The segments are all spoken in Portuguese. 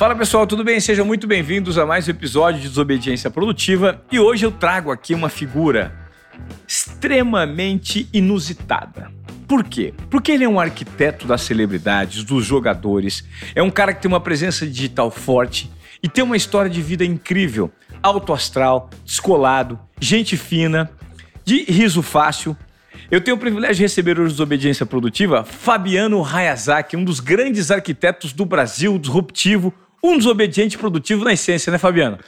Fala pessoal, tudo bem? Sejam muito bem-vindos a mais um episódio de Desobediência Produtiva e hoje eu trago aqui uma figura extremamente inusitada. Por quê? Porque ele é um arquiteto das celebridades, dos jogadores, é um cara que tem uma presença digital forte e tem uma história de vida incrível, alto astral, descolado, gente fina, de riso fácil. Eu tenho o privilégio de receber hoje Desobediência Produtiva Fabiano Hayazaki, um dos grandes arquitetos do Brasil, disruptivo, um desobediente produtivo na essência, né, Fabiano?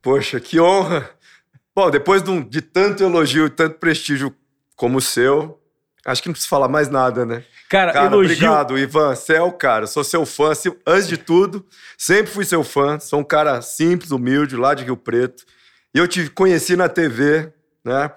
Poxa, que honra! Bom, depois de, um, de tanto elogio e tanto prestígio como o seu, acho que não precisa falar mais nada, né? Cara, cara elogio... obrigado, Ivan. Você é o cara. Sou seu fã. Antes de tudo, sempre fui seu fã. Sou um cara simples, humilde, lá de Rio Preto. E eu te conheci na TV, né?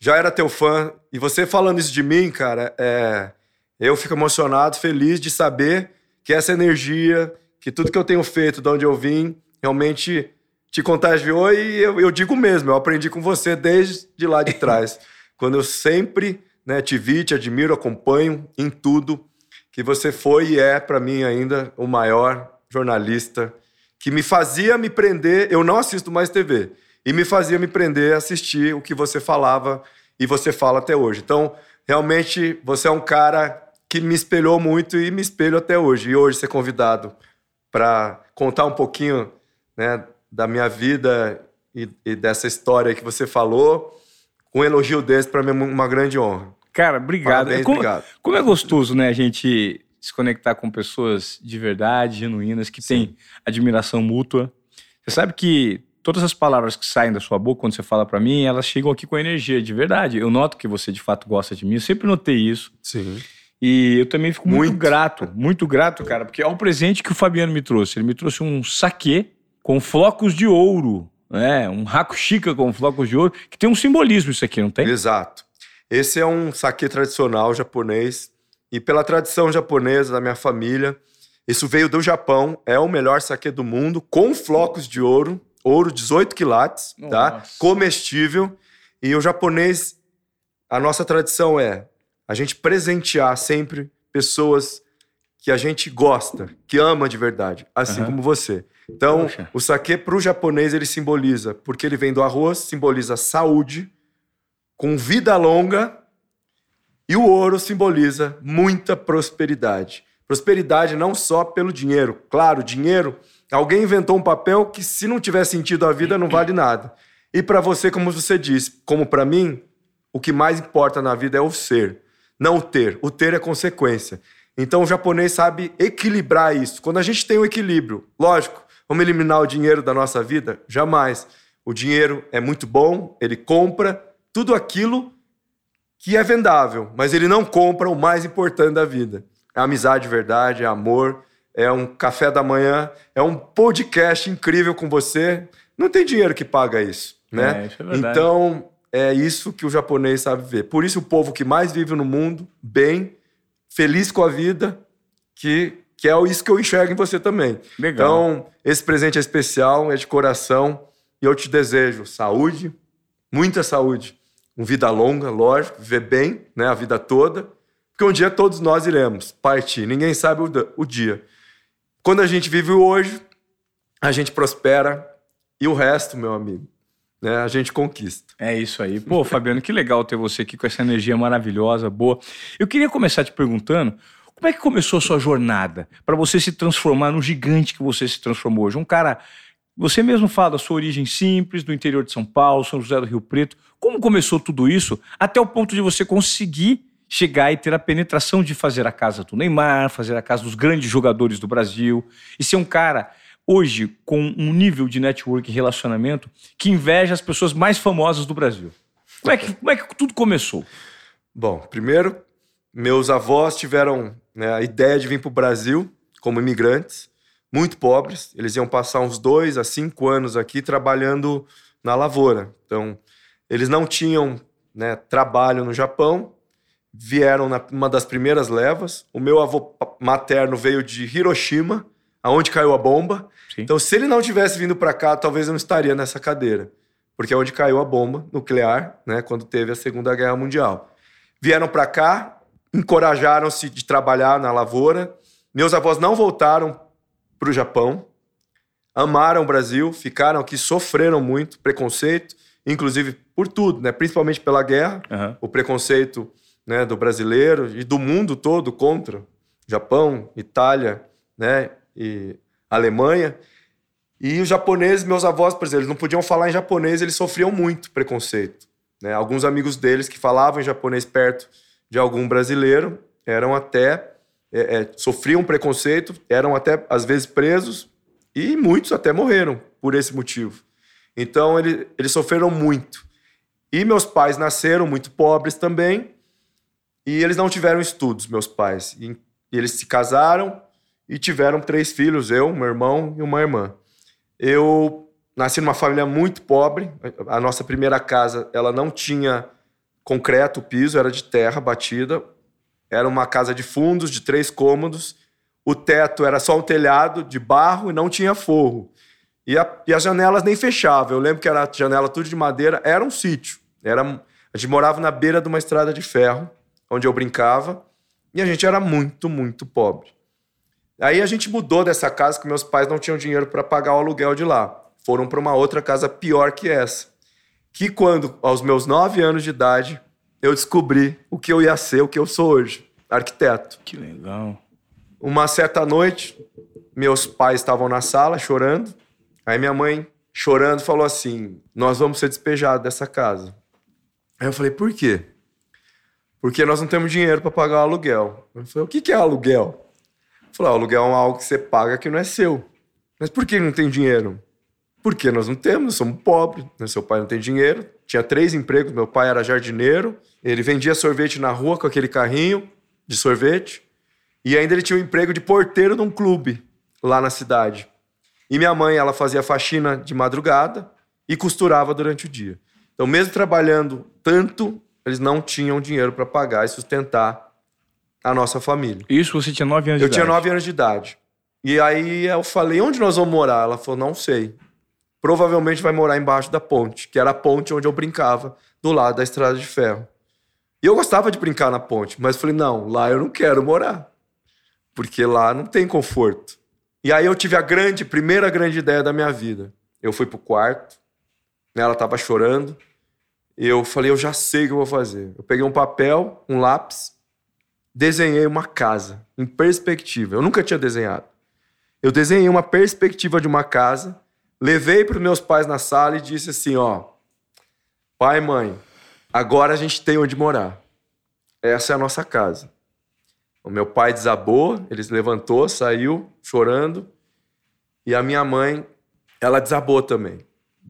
Já era teu fã. E você falando isso de mim, cara, é... eu fico emocionado, feliz de saber que essa energia, que tudo que eu tenho feito, de onde eu vim, realmente te contagiou e eu, eu digo mesmo, eu aprendi com você desde de lá de trás. quando eu sempre né, te vi, te admiro, acompanho em tudo, que você foi e é, para mim ainda, o maior jornalista que me fazia me prender. Eu não assisto mais TV. E me fazia me prender a assistir o que você falava e você fala até hoje. Então, realmente, você é um cara que me espelhou muito e me espelho até hoje. E hoje ser convidado para contar um pouquinho né, da minha vida e, e, dessa história que você falou. Um elogio desse para mim é uma grande honra. Cara, obrigado. Parabéns, como, obrigado. Como é gostoso, né, a gente se conectar com pessoas de verdade, genuínas, que Sim. têm admiração mútua. Você sabe que todas as palavras que saem da sua boca quando você fala para mim, elas chegam aqui com energia de verdade. Eu noto que você de fato gosta de mim, eu sempre notei isso. Sim. E eu também fico muito, muito, grato, muito grato, cara, porque é o presente que o Fabiano me trouxe. Ele me trouxe um saquê com flocos de ouro, né? Um chica com flocos de ouro, que tem um simbolismo isso aqui, não tem? Exato. Esse é um saquê tradicional japonês e pela tradição japonesa da minha família, isso veio do Japão, é o melhor saquê do mundo, com flocos de ouro, ouro 18 quilates, tá? Comestível. E o japonês, a nossa tradição é a gente presentear sempre pessoas que a gente gosta, que ama de verdade, assim uhum. como você. Então, Poxa. o saque para o japonês ele simboliza, porque ele vem do arroz, simboliza saúde, com vida longa, e o ouro simboliza muita prosperidade. Prosperidade não só pelo dinheiro. Claro, dinheiro, alguém inventou um papel que se não tiver sentido a vida não vale nada. E para você, como você disse, como para mim, o que mais importa na vida é o ser não o ter. O ter é consequência. Então o japonês sabe equilibrar isso. Quando a gente tem um equilíbrio, lógico, vamos eliminar o dinheiro da nossa vida? Jamais. O dinheiro é muito bom, ele compra tudo aquilo que é vendável, mas ele não compra o mais importante da vida. É amizade de verdade, é amor, é um café da manhã, é um podcast incrível com você. Não tem dinheiro que paga isso, né? É, isso é então, é isso que o japonês sabe ver. Por isso, o povo que mais vive no mundo, bem, feliz com a vida, que, que é isso que eu enxergo em você também. Legal. Então, esse presente é especial, é de coração, e eu te desejo saúde, muita saúde, uma vida longa, lógico, viver bem né, a vida toda, porque um dia todos nós iremos partir, ninguém sabe o, o dia. Quando a gente vive hoje, a gente prospera, e o resto, meu amigo, né, a gente conquista. É isso aí. Pô, Fabiano, que legal ter você aqui com essa energia maravilhosa, boa. Eu queria começar te perguntando como é que começou a sua jornada para você se transformar no gigante que você se transformou hoje? Um cara. Você mesmo fala da sua origem simples, do interior de São Paulo, São José do Rio Preto. Como começou tudo isso até o ponto de você conseguir chegar e ter a penetração de fazer a casa do Neymar, fazer a casa dos grandes jogadores do Brasil e ser um cara hoje com um nível de network e relacionamento que inveja as pessoas mais famosas do Brasil. Como é que, como é que tudo começou? Bom, primeiro, meus avós tiveram né, a ideia de vir para o Brasil como imigrantes, muito pobres. Eles iam passar uns dois a cinco anos aqui trabalhando na lavoura. Então, eles não tinham né, trabalho no Japão, vieram numa das primeiras levas. O meu avô materno veio de Hiroshima, aonde caiu a bomba. Sim. Então, se ele não tivesse vindo para cá, talvez eu não estaria nessa cadeira, porque é onde caiu a bomba nuclear, né, quando teve a Segunda Guerra Mundial. Vieram para cá, encorajaram-se de trabalhar na lavoura. Meus avós não voltaram para o Japão. amaram o Brasil, ficaram aqui, sofreram muito preconceito, inclusive por tudo, né? principalmente pela guerra, Aham. o preconceito né, do brasileiro e do mundo todo contra Japão, Itália né, e Alemanha. E os japoneses, meus avós, por exemplo, eles não podiam falar em japonês, eles sofriam muito preconceito. Né? Alguns amigos deles que falavam em japonês perto de algum brasileiro eram até é, é, sofriam preconceito, eram até às vezes presos e muitos até morreram por esse motivo. Então ele, eles sofreram muito. E meus pais nasceram muito pobres também e eles não tiveram estudos, meus pais. E, e eles se casaram e tiveram três filhos, eu, meu irmão e uma irmã. Eu nasci numa família muito pobre. A nossa primeira casa, ela não tinha concreto, piso era de terra batida. Era uma casa de fundos de três cômodos. O teto era só um telhado de barro e não tinha forro. E, a- e as janelas nem fechavam. Eu lembro que era janela tudo de madeira. Era um sítio. Era, a gente morava na beira de uma estrada de ferro, onde eu brincava. E a gente era muito, muito pobre. Aí a gente mudou dessa casa que meus pais não tinham dinheiro para pagar o aluguel de lá. Foram para uma outra casa pior que essa. Que quando, aos meus nove anos de idade, eu descobri o que eu ia ser, o que eu sou hoje, arquiteto. Que legal. Uma certa noite, meus pais estavam na sala chorando. Aí minha mãe, chorando, falou assim: Nós vamos ser despejados dessa casa. Aí eu falei: Por quê? Porque nós não temos dinheiro para pagar o aluguel. Eu falei: O que que é aluguel? Falei: "Ah, aluguel é algo que você paga que não é seu. Mas por que não tem dinheiro? Porque nós não temos, somos pobres. né? Seu pai não tem dinheiro. Tinha três empregos. Meu pai era jardineiro. Ele vendia sorvete na rua com aquele carrinho de sorvete. E ainda ele tinha um emprego de porteiro num clube lá na cidade. E minha mãe, ela fazia faxina de madrugada e costurava durante o dia. Então, mesmo trabalhando tanto, eles não tinham dinheiro para pagar e sustentar a nossa família. Isso você tinha nove anos Eu de tinha idade. nove anos de idade. E aí eu falei, onde nós vamos morar? Ela falou, não sei. Provavelmente vai morar embaixo da ponte, que era a ponte onde eu brincava, do lado da estrada de ferro. E eu gostava de brincar na ponte, mas falei, não, lá eu não quero morar. Porque lá não tem conforto. E aí eu tive a grande, primeira grande ideia da minha vida. Eu fui pro quarto, né, ela tava chorando. E eu falei, eu já sei o que eu vou fazer. Eu peguei um papel, um lápis, desenhei uma casa em perspectiva. Eu nunca tinha desenhado. Eu desenhei uma perspectiva de uma casa, levei para os meus pais na sala e disse assim, ó, pai, mãe, agora a gente tem onde morar. Essa é a nossa casa. O meu pai desabou, ele se levantou, saiu chorando, e a minha mãe, ela desabou também,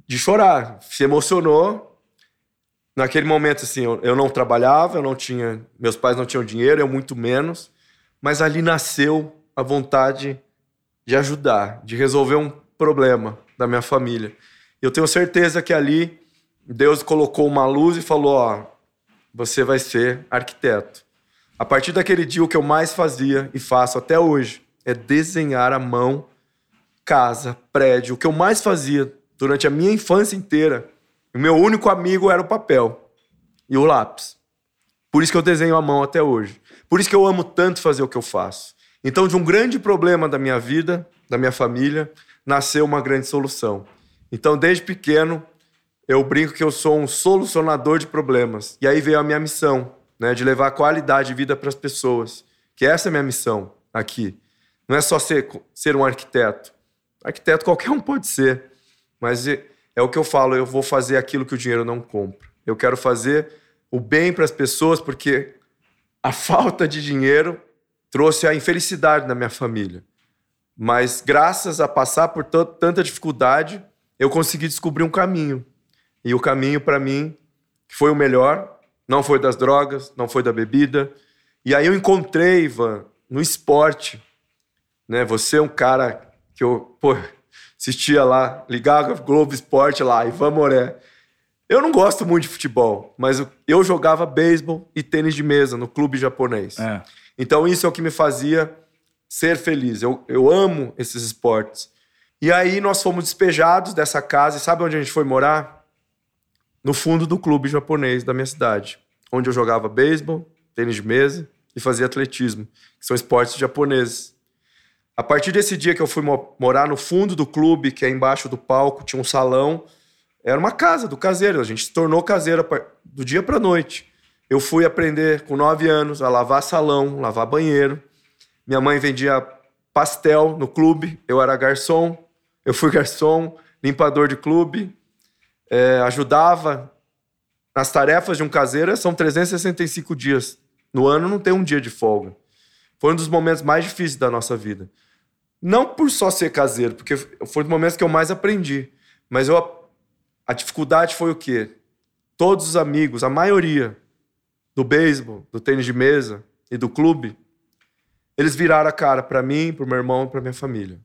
de chorar, se emocionou. Naquele momento, assim, eu, eu não trabalhava, eu não tinha, meus pais não tinham dinheiro, eu muito menos, mas ali nasceu a vontade de ajudar, de resolver um problema da minha família. Eu tenho certeza que ali Deus colocou uma luz e falou: ó, você vai ser arquiteto. A partir daquele dia, o que eu mais fazia e faço até hoje é desenhar à mão casa, prédio. O que eu mais fazia durante a minha infância inteira, o meu único amigo era o papel e o lápis. Por isso que eu desenho à mão até hoje. Por isso que eu amo tanto fazer o que eu faço. Então, de um grande problema da minha vida, da minha família, nasceu uma grande solução. Então, desde pequeno, eu brinco que eu sou um solucionador de problemas. E aí veio a minha missão, né, de levar qualidade de vida para as pessoas. Que essa é a minha missão aqui. Não é só ser, ser um arquiteto. Arquiteto qualquer um pode ser. Mas é, o que eu falo, eu vou fazer aquilo que o dinheiro não compra. Eu quero fazer o bem para as pessoas porque a falta de dinheiro trouxe a infelicidade na minha família. Mas graças a passar por tanta dificuldade, eu consegui descobrir um caminho. E o caminho para mim foi o melhor, não foi das drogas, não foi da bebida. E aí eu encontrei, Ivan, no esporte, né? Você é um cara que eu, pô, assistia lá, ligava Globo Esporte lá, Ivan Moré. Eu não gosto muito de futebol, mas eu- jogava beisebol e tênis de mesa no clube japonês. É. Então isso é o que me fazia ser feliz. Eu, eu amo esses esportes. E aí nós fomos despejados dessa casa e sabe onde a gente foi morar? No fundo do clube japonês da minha cidade, onde eu jogava beisebol, tênis de mesa e fazia atletismo, que são esportes japoneses. A partir desse dia que eu fui mo morar no fundo do clube, que é embaixo do palco, tinha um salão. Era uma casa do caseiro. A gente se tornou caseiro do dia para noite. Eu fui aprender com nove anos a lavar salão, lavar banheiro. Minha mãe vendia pastel no clube. Eu era garçom. Eu fui garçom, limpador de clube. É, ajudava nas tarefas de um caseiro. São 365 dias. No ano não tem um dia de folga. Foi um dos momentos mais difíceis da nossa vida. Não por só ser caseiro, porque foi dos momentos que eu mais aprendi. Mas eu, a dificuldade foi o quê? Todos os amigos, a maioria do beisebol, do tênis de mesa e do clube, eles viraram a cara para mim, para meu irmão e para minha família.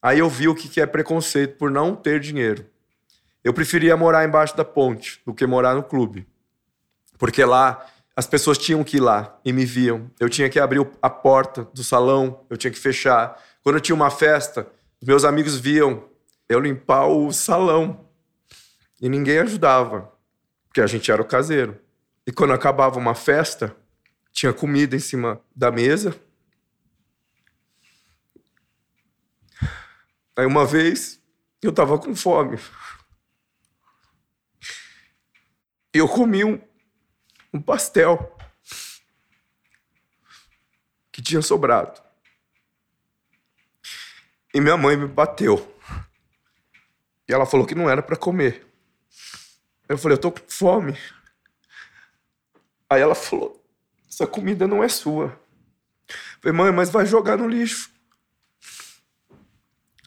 Aí eu vi o que é preconceito por não ter dinheiro. Eu preferia morar embaixo da ponte do que morar no clube. Porque lá as pessoas tinham que ir lá e me viam. Eu tinha que abrir a porta do salão, eu tinha que fechar. Quando eu tinha uma festa, meus amigos viam eu limpar o salão. E ninguém ajudava, porque a gente era o caseiro. E quando acabava uma festa, tinha comida em cima da mesa. Aí uma vez eu tava com fome. Eu comi um, um pastel que tinha sobrado. E minha mãe me bateu. E ela falou que não era para comer. Eu falei, eu tô com fome. Aí ela falou, essa comida não é sua. Eu falei, mãe, mas vai jogar no lixo.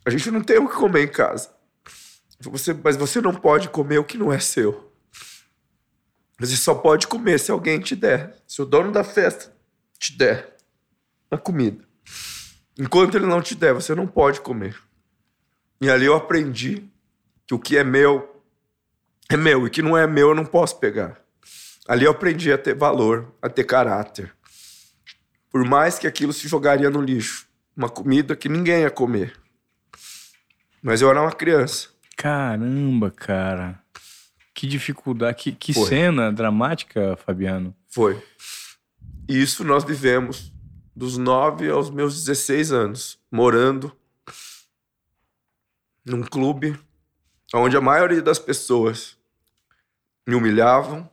A gente não tem o que comer em casa. Você, mas você não pode comer o que não é seu. Você só pode comer se alguém te der. Se o dono da festa te der a comida. Enquanto ele não te der, você não pode comer. E ali eu aprendi que o que é meu é meu e que não é meu eu não posso pegar. Ali eu aprendi a ter valor, a ter caráter. Por mais que aquilo se jogaria no lixo, uma comida que ninguém ia comer. Mas eu era uma criança. Caramba, cara. Que dificuldade, que, que cena dramática, Fabiano. Foi. E isso nós vivemos dos 9 aos meus 16 anos, morando num clube onde a maioria das pessoas me humilhavam,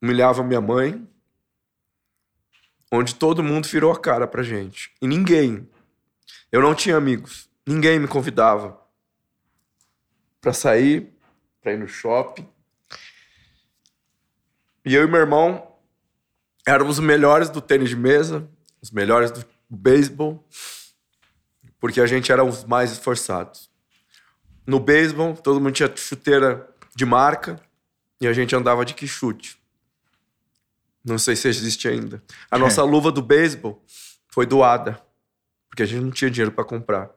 humilhavam minha mãe, onde todo mundo virou a cara pra gente. E ninguém, eu não tinha amigos, ninguém me convidava para sair, para ir no shopping. E eu e meu irmão éramos os melhores do tênis de mesa, os melhores do beisebol, porque a gente era os mais esforçados. No beisebol, todo mundo tinha chuteira de marca e a gente andava de que chute. Não sei se existe ainda. A nossa é. luva do beisebol foi doada, porque a gente não tinha dinheiro para comprar.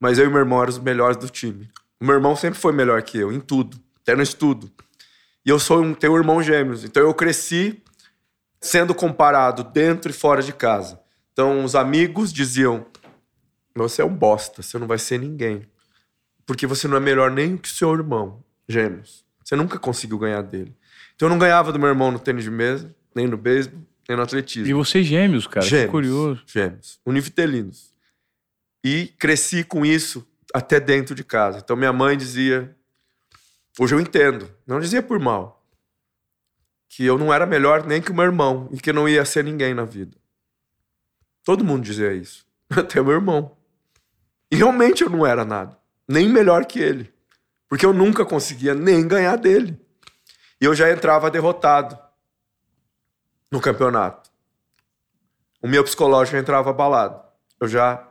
Mas eu e meu irmão éramos os melhores do time. O meu irmão sempre foi melhor que eu, em tudo, até no estudo. E eu sou um, tenho um irmão gêmeos, então eu cresci sendo comparado dentro e fora de casa. Então os amigos diziam: Você é um bosta, você não vai ser ninguém. Porque você não é melhor nem que o seu irmão, gêmeos. Você nunca conseguiu ganhar dele. Então eu não ganhava do meu irmão no tênis de mesa, nem no beisebol, nem no atletismo. E vocês gêmeos, cara, gêmeos, que curioso. Gêmeos, univitelinos. E cresci com isso até dentro de casa. Então minha mãe dizia, hoje eu entendo, não dizia por mal, que eu não era melhor nem que o meu irmão e que não ia ser ninguém na vida. Todo mundo dizia isso, até meu irmão. E realmente eu não era nada, nem melhor que ele, porque eu nunca conseguia nem ganhar dele. E eu já entrava derrotado no campeonato. O meu psicológico entrava abalado. Eu já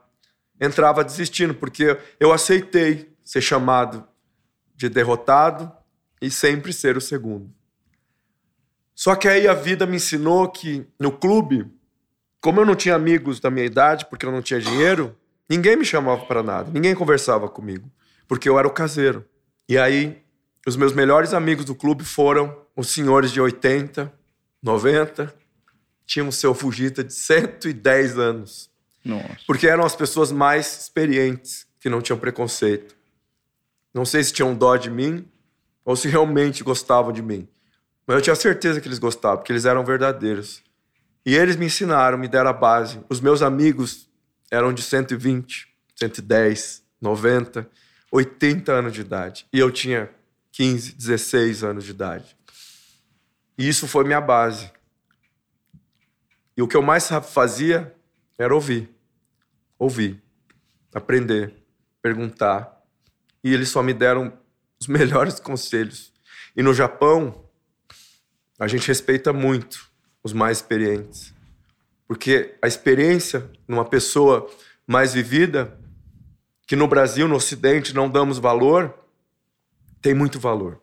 entrava desistindo, porque eu aceitei ser chamado de derrotado e sempre ser o segundo. Só que aí a vida me ensinou que no clube, como eu não tinha amigos da minha idade, porque eu não tinha dinheiro, ninguém me chamava para nada, ninguém conversava comigo, porque eu era o caseiro. E aí, os meus melhores amigos do clube foram os senhores de 80, 90, tinham um seu Fujita de 110 anos. Nossa. Porque eram as pessoas mais experientes, que não tinham preconceito. Não sei se tinham dó de mim ou se realmente gostavam de mim. Mas eu tinha certeza que eles gostavam, porque eles eram verdadeiros. E eles me ensinaram, me deram a base. Os meus amigos eram de 120, 110, 90, 80 anos de idade. E eu tinha 15, 16 anos de idade. E isso foi minha base. E o que eu mais fazia era ouvir. Ouvir, aprender, perguntar. E eles só me deram os melhores conselhos. E no Japão, a gente respeita muito os mais experientes. Porque a experiência numa pessoa mais vivida, que no Brasil, no Ocidente, não damos valor, tem muito valor.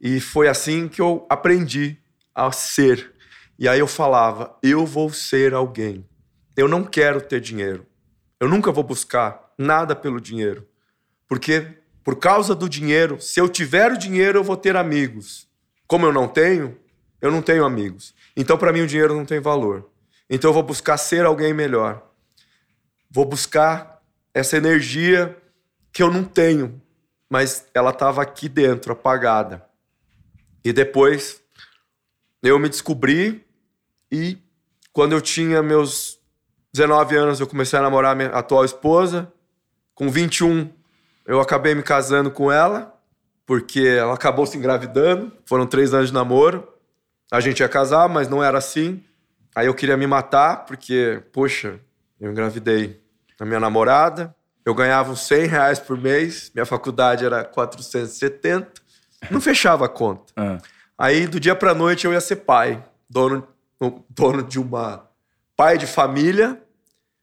E foi assim que eu aprendi a ser. E aí eu falava: eu vou ser alguém. Eu não quero ter dinheiro. Eu nunca vou buscar nada pelo dinheiro. Porque por causa do dinheiro, se eu tiver o dinheiro, eu vou ter amigos. Como eu não tenho, eu não tenho amigos. Então, para mim, o dinheiro não tem valor. Então, eu vou buscar ser alguém melhor. Vou buscar essa energia que eu não tenho, mas ela estava aqui dentro, apagada. E depois eu me descobri e quando eu tinha meus 19 anos, eu comecei a namorar minha atual esposa. Com 21, eu acabei me casando com ela, porque ela acabou se engravidando. Foram três anos de namoro. A gente ia casar, mas não era assim. Aí eu queria me matar, porque, poxa, eu engravidei a minha namorada. Eu ganhava uns 100 reais por mês, minha faculdade era 470. Não fechava a conta. Ah. Aí, do dia pra noite, eu ia ser pai, dono, dono de uma. pai de família,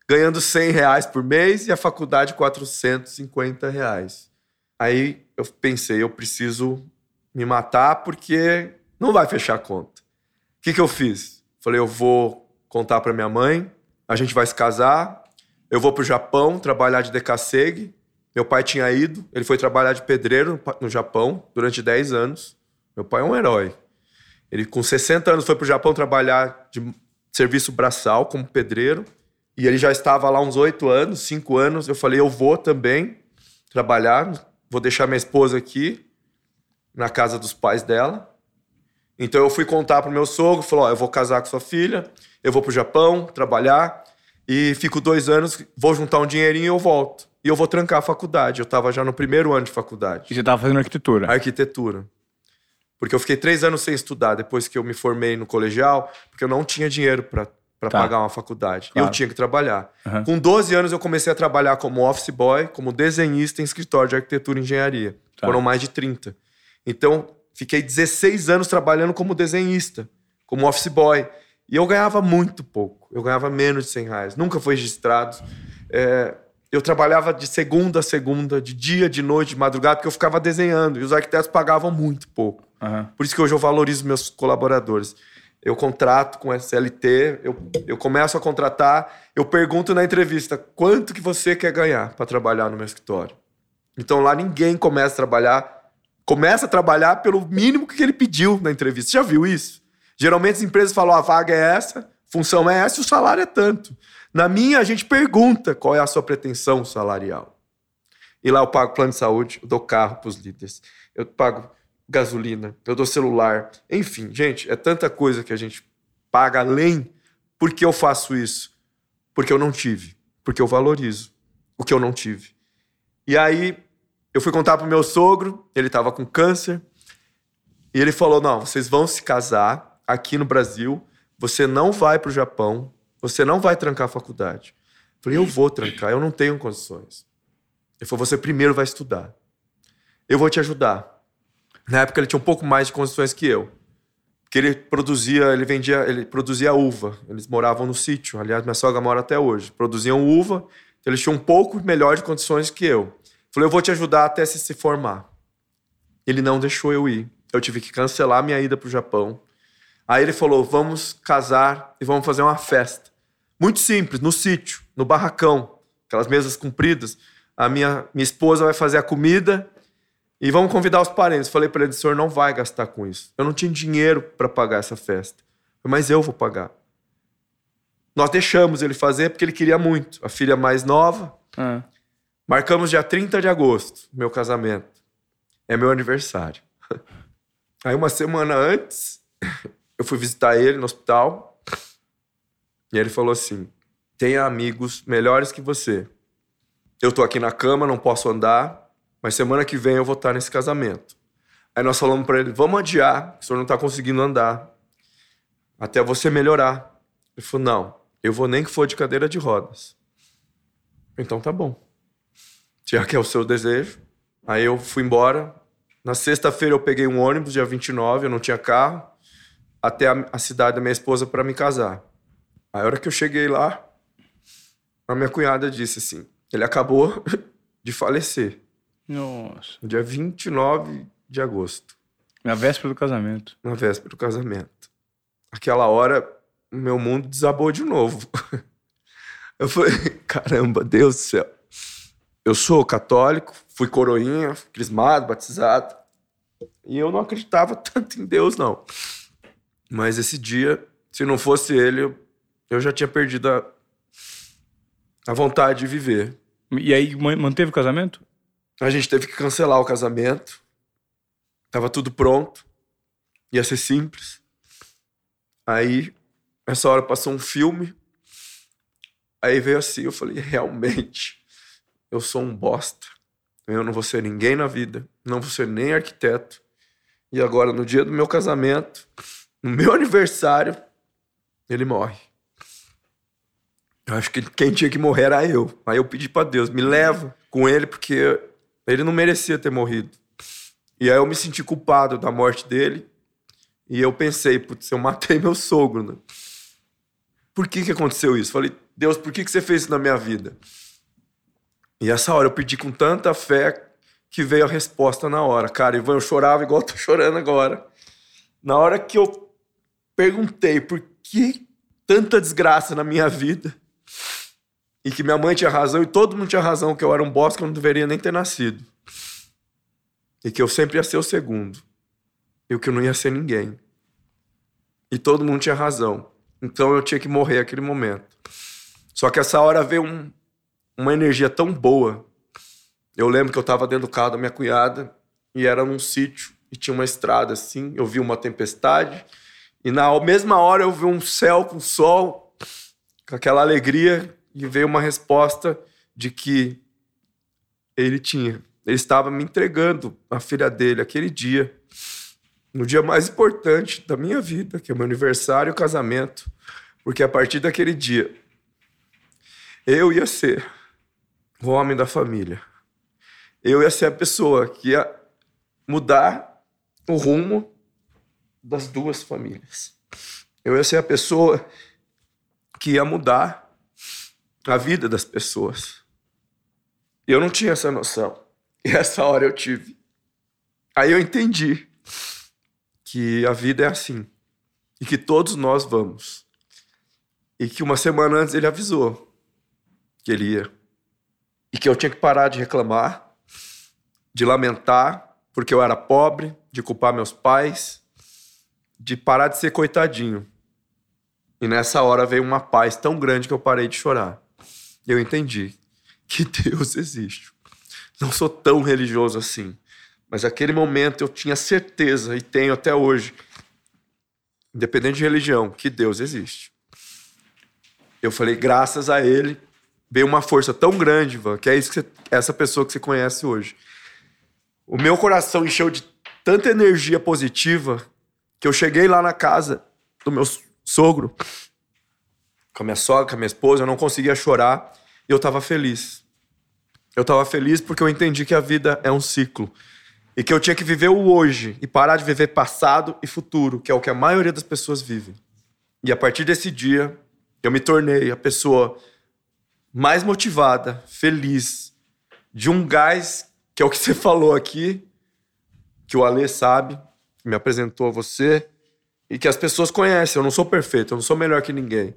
ganhando 100 reais por mês e a faculdade 450 reais. Aí eu pensei, eu preciso me matar porque não vai fechar a conta. Que, que eu fiz? Falei, eu vou contar para minha mãe, a gente vai se casar, eu vou pro Japão trabalhar de decassegue. Meu pai tinha ido, ele foi trabalhar de pedreiro no Japão durante 10 anos. Meu pai é um herói. Ele, com 60 anos, foi pro Japão trabalhar de serviço braçal como pedreiro. E ele já estava lá uns 8 anos, 5 anos. Eu falei, eu vou também trabalhar, vou deixar minha esposa aqui na casa dos pais dela. Então eu fui contar pro meu sogro, falou: ó, eu vou casar com sua filha, eu vou pro Japão trabalhar e fico dois anos, vou juntar um dinheirinho e eu volto. E eu vou trancar a faculdade. Eu estava já no primeiro ano de faculdade. E você estava fazendo arquitetura? Arquitetura. Porque eu fiquei três anos sem estudar depois que eu me formei no colegial, porque eu não tinha dinheiro para para tá. pagar uma faculdade. Claro. E eu tinha que trabalhar. Uhum. Com 12 anos eu comecei a trabalhar como office boy, como desenhista em escritório de arquitetura e engenharia. Tá. Foram mais de 30. Então, Fiquei 16 anos trabalhando como desenhista, como office boy. E eu ganhava muito pouco. Eu ganhava menos de 100 reais. Nunca foi registrado. É, eu trabalhava de segunda a segunda, de dia, de noite, de madrugada, porque eu ficava desenhando. E os arquitetos pagavam muito pouco. Uhum. Por isso que hoje eu valorizo meus colaboradores. Eu contrato com SLT, eu, eu começo a contratar, eu pergunto na entrevista quanto que você quer ganhar para trabalhar no meu escritório. Então lá ninguém começa a trabalhar começa a trabalhar pelo mínimo que ele pediu na entrevista. Você já viu isso? Geralmente as empresas falam: a vaga é essa, função é essa e o salário é tanto. Na minha, a gente pergunta qual é a sua pretensão salarial. E lá eu pago plano de saúde, eu dou carro para os líderes, eu pago gasolina, eu dou celular. Enfim, gente, é tanta coisa que a gente paga além. Por que eu faço isso? Porque eu não tive. Porque eu valorizo o que eu não tive. E aí eu fui contar pro meu sogro, ele tava com câncer, e ele falou: Não, vocês vão se casar aqui no Brasil, você não vai pro Japão, você não vai trancar a faculdade. Eu falei: Eu vou trancar, eu não tenho condições. Ele falou: Você primeiro vai estudar. Eu vou te ajudar. Na época ele tinha um pouco mais de condições que eu. Porque ele produzia, ele vendia, ele produzia uva. Eles moravam no sítio. Aliás, minha sogra mora até hoje. Produziam uva, então eles tinham um pouco melhor de condições que eu. Falei, eu vou te ajudar até se se formar. Ele não deixou eu ir. Eu tive que cancelar minha ida para o Japão. Aí ele falou: vamos casar e vamos fazer uma festa. Muito simples, no sítio, no barracão, aquelas mesas compridas. A minha, minha esposa vai fazer a comida e vamos convidar os parentes. Falei para ele: o senhor não vai gastar com isso. Eu não tinha dinheiro para pagar essa festa. Mas eu vou pagar. Nós deixamos ele fazer porque ele queria muito. A filha mais nova. Ah. Marcamos dia 30 de agosto, meu casamento. É meu aniversário. Aí, uma semana antes, eu fui visitar ele no hospital. E ele falou assim: tenha amigos melhores que você. Eu tô aqui na cama, não posso andar, mas semana que vem eu vou estar nesse casamento. Aí nós falamos para ele: vamos adiar, o senhor não tá conseguindo andar, até você melhorar. Ele falou: não, eu vou nem que for de cadeira de rodas. Então tá bom. Já que é o seu desejo. Aí eu fui embora. Na sexta-feira eu peguei um ônibus, dia 29, eu não tinha carro, até a, a cidade da minha esposa para me casar. Aí a hora que eu cheguei lá, a minha cunhada disse assim: ele acabou de falecer. Nossa. No dia 29 de agosto. Na véspera do casamento. Na véspera do casamento. Aquela hora, meu mundo desabou de novo. Eu falei, caramba, Deus do céu. Eu sou católico, fui coroinha, crismado, batizado. E eu não acreditava tanto em Deus, não. Mas esse dia, se não fosse ele, eu já tinha perdido a, a vontade de viver. E aí manteve o casamento? A gente teve que cancelar o casamento. Tava tudo pronto. Ia ser simples. Aí, nessa hora passou um filme. Aí veio assim, eu falei, realmente, eu sou um bosta. Eu não vou ser ninguém na vida. Não vou ser nem arquiteto. E agora, no dia do meu casamento, no meu aniversário, ele morre. Eu acho que quem tinha que morrer era eu. Aí eu pedi para Deus, me leva com ele, porque ele não merecia ter morrido. E aí eu me senti culpado da morte dele. E eu pensei, putz, eu matei meu sogro, né? Por que que aconteceu isso? Falei, Deus, por que que você fez isso na minha vida? E essa hora eu pedi com tanta fé que veio a resposta na hora. Cara, Ivan, eu chorava igual eu tô chorando agora. Na hora que eu perguntei por que tanta desgraça na minha vida, e que minha mãe tinha razão e todo mundo tinha razão que eu era um bosta que eu não deveria nem ter nascido. E que eu sempre ia ser o segundo. E que eu não ia ser ninguém. E todo mundo tinha razão. Então eu tinha que morrer naquele momento. Só que essa hora veio um, uma energia tão boa. Eu lembro que eu estava dentro do carro da minha cunhada e era num sítio e tinha uma estrada assim. Eu vi uma tempestade e na mesma hora eu vi um céu com sol, com aquela alegria e veio uma resposta de que ele tinha. Ele estava me entregando a filha dele aquele dia, no dia mais importante da minha vida, que é o meu aniversário e o casamento. Porque a partir daquele dia, eu ia ser o homem da família. Eu ia ser a pessoa que ia mudar o rumo das duas famílias. Eu ia ser a pessoa que ia mudar a vida das pessoas. Eu não tinha essa noção. E essa hora eu tive. Aí eu entendi que a vida é assim. E que todos nós vamos. E que uma semana antes ele avisou que ele ia. E que eu tinha que parar de reclamar, de lamentar, porque eu era pobre, de culpar meus pais, de parar de ser coitadinho. E nessa hora veio uma paz tão grande que eu parei de chorar eu entendi que Deus existe. Não sou tão religioso assim, mas naquele momento eu tinha certeza e tenho até hoje, independente de religião, que Deus existe. Eu falei, graças a Ele, veio uma força tão grande, Van, que é isso que você, essa pessoa que você conhece hoje. O meu coração encheu de tanta energia positiva que eu cheguei lá na casa do meu sogro com a minha sogra, com a minha esposa, eu não conseguia chorar e eu estava feliz. Eu estava feliz porque eu entendi que a vida é um ciclo e que eu tinha que viver o hoje e parar de viver passado e futuro, que é o que a maioria das pessoas vive. E a partir desse dia, eu me tornei a pessoa mais motivada, feliz, de um gás, que é o que você falou aqui, que o Alê sabe, que me apresentou a você, e que as pessoas conhecem. Eu não sou perfeito, eu não sou melhor que ninguém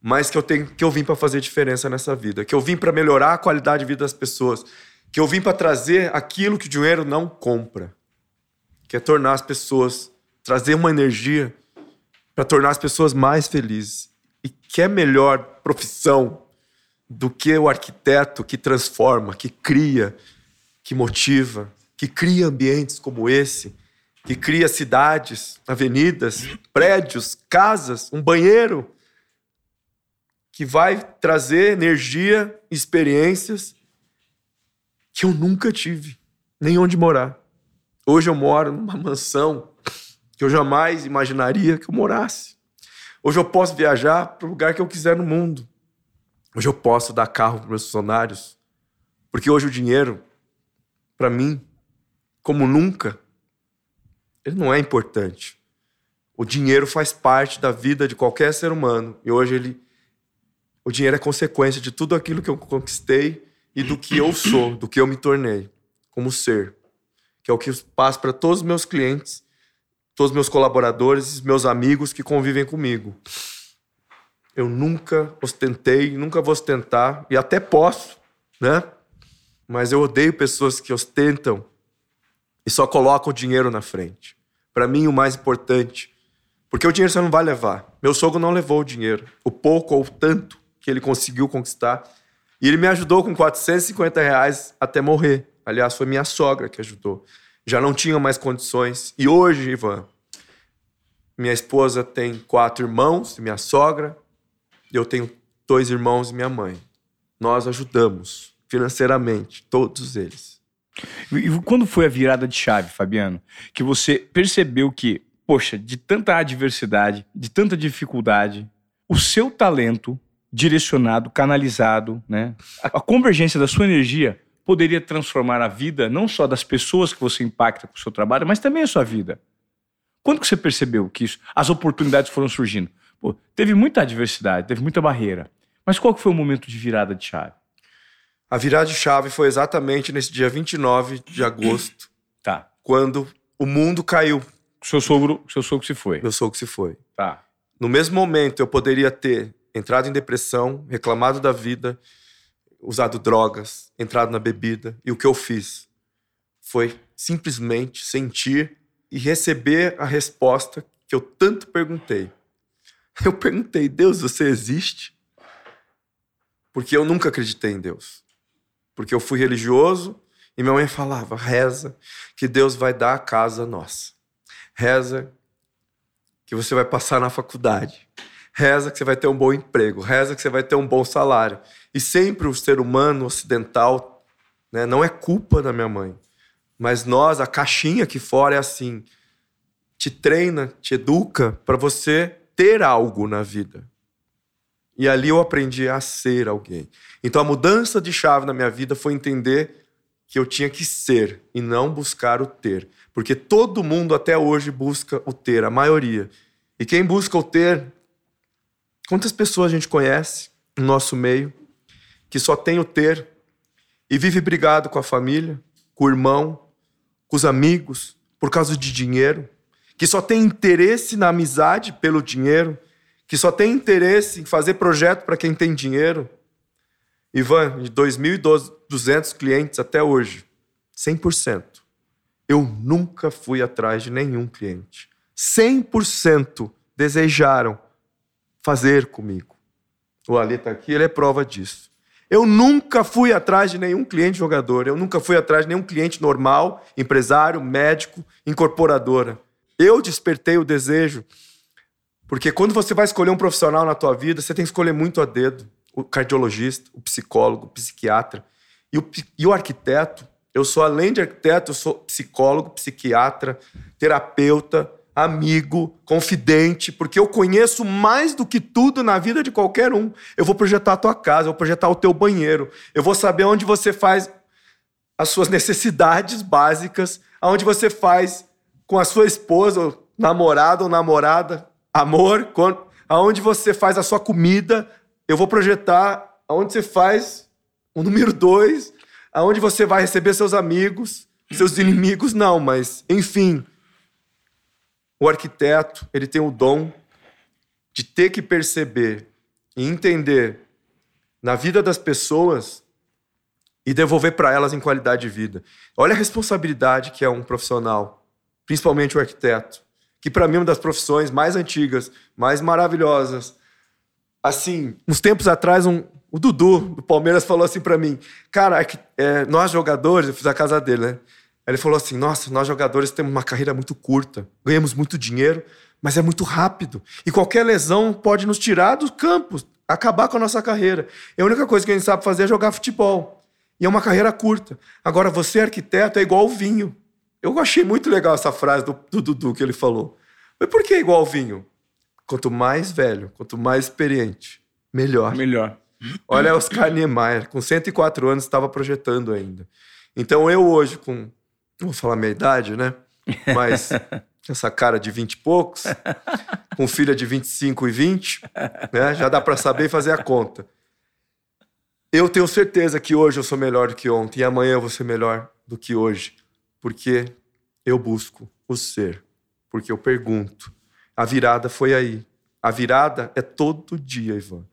mas que eu tenho que eu vim para fazer diferença nessa vida, que eu vim para melhorar a qualidade de vida das pessoas, que eu vim para trazer aquilo que o dinheiro não compra, que é tornar as pessoas, trazer uma energia para tornar as pessoas mais felizes. E que é melhor profissão do que o arquiteto que transforma, que cria, que motiva, que cria ambientes como esse, que cria cidades, avenidas, prédios, casas, um banheiro que vai trazer energia, experiências que eu nunca tive, nem onde morar. Hoje eu moro numa mansão que eu jamais imaginaria que eu morasse. Hoje eu posso viajar para o lugar que eu quiser no mundo. Hoje eu posso dar carro para meus funcionários. Porque hoje o dinheiro, para mim, como nunca, ele não é importante. O dinheiro faz parte da vida de qualquer ser humano. E hoje ele. O dinheiro é consequência de tudo aquilo que eu conquistei e do que eu sou, do que eu me tornei como ser. Que é o que eu passo para todos os meus clientes todos os meus colaboradores, meus amigos que convivem comigo. Eu nunca ostentei, nunca vou ostentar, e até posso, né? Mas eu odeio pessoas que ostentam e só colocam o dinheiro na frente. Para mim, o mais importante, porque o dinheiro você não vai levar. Meu sogro não levou o dinheiro, o pouco ou o tanto que ele conseguiu conquistar. E ele me ajudou com 450 reais até morrer. Aliás, foi minha sogra que ajudou já não tinha mais condições. E hoje, Ivan, minha esposa tem quatro irmãos, minha sogra, eu tenho dois irmãos e minha mãe. Nós ajudamos financeiramente todos eles. E quando foi a virada de chave, Fabiano, que você percebeu que, poxa, de tanta adversidade, de tanta dificuldade, o seu talento direcionado, canalizado, né, a convergência da sua energia poderia transformar a vida não só das pessoas que você impacta com o seu trabalho, mas também a sua vida. Quando que você percebeu que isso, as oportunidades foram surgindo? Pô, teve muita adversidade, teve muita barreira. Mas qual que foi o momento de virada de chave? A virada de chave foi exatamente nesse dia 29 de agosto. Tá. Quando o mundo caiu. Seu sogro, seu sogro se foi. Meu sogro se foi. Tá. No mesmo momento eu poderia ter entrado em depressão, reclamado da vida, usado drogas, entrado na bebida. E o que eu fiz foi simplesmente sentir e receber a resposta que eu tanto perguntei. Eu perguntei, Deus, você existe? Porque eu nunca acreditei em Deus. Porque eu fui religioso e minha mãe falava: reza, que Deus vai dar a casa nossa. Reza, que você vai passar na faculdade. Reza que você vai ter um bom emprego. Reza que você vai ter um bom salário. E sempre o ser humano ocidental, né, não é culpa da minha mãe, mas nós, a caixinha aqui fora é assim: te treina, te educa para você ter algo na vida. E ali eu aprendi a ser alguém. Então a mudança de chave na minha vida foi entender que eu tinha que ser e não buscar o ter. Porque todo mundo até hoje busca o ter, a maioria. E quem busca o ter, quantas pessoas a gente conhece no nosso meio que só tem o ter e vive brigado com a família, com o irmão, com os amigos, por causa de dinheiro, que só tem interesse na amizade pelo dinheiro, que só tem interesse em fazer projeto para quem tem dinheiro. Ivan, de 2.200 clientes até hoje, 100%. Eu nunca fui atrás de nenhum cliente. 100% desejaram fazer comigo. O Ali está aqui, ele é prova disso. Eu nunca fui atrás de nenhum cliente jogador, eu nunca fui atrás de nenhum cliente normal, empresário, médico, incorporadora. Eu despertei o desejo, porque quando você vai escolher um profissional na tua vida, você tem que escolher muito a dedo. O cardiologista, o psicólogo, o psiquiatra. E o, e o arquiteto, eu sou além de arquiteto, eu sou psicólogo, psiquiatra, terapeuta, amigo, confidente, porque eu conheço mais do que tudo na vida de qualquer um. Eu vou projetar a tua casa, eu vou projetar o teu banheiro, eu vou saber onde você faz as suas necessidades básicas, aonde você faz com a sua esposa, namorado ou namorada, amor, aonde você faz a sua comida, eu vou projetar aonde você faz o número dois, aonde você vai receber seus amigos, seus inimigos, não, mas enfim, o arquiteto, ele tem o dom de ter que perceber e entender na vida das pessoas e devolver para elas em qualidade de vida. Olha a responsabilidade que é um profissional, principalmente o arquiteto, que para mim é uma das profissões mais antigas, mais maravilhosas. Assim, uns tempos atrás, um, o Dudu, do Palmeiras, falou assim para mim: Cara, é, nós jogadores, eu fiz a casa dele, né? Ele falou assim: Nossa, nós jogadores temos uma carreira muito curta, ganhamos muito dinheiro, mas é muito rápido. E qualquer lesão pode nos tirar do campo. acabar com a nossa carreira. E a única coisa que a gente sabe fazer é jogar futebol. E é uma carreira curta. Agora, você, arquiteto, é igual ao vinho. Eu achei muito legal essa frase do, do Dudu que ele falou. Mas por que igual ao vinho? Quanto mais velho, quanto mais experiente, melhor. Melhor. Olha Oscar Niemeyer, com 104 anos, estava projetando ainda. Então eu hoje, com. Não vou falar minha idade, né? Mas essa cara de 20 e poucos, com filha de 25 e 20, né? Já dá para saber e fazer a conta. Eu tenho certeza que hoje eu sou melhor do que ontem e amanhã eu vou ser melhor do que hoje, porque eu busco o ser, porque eu pergunto. A virada foi aí. A virada é todo dia, Ivan.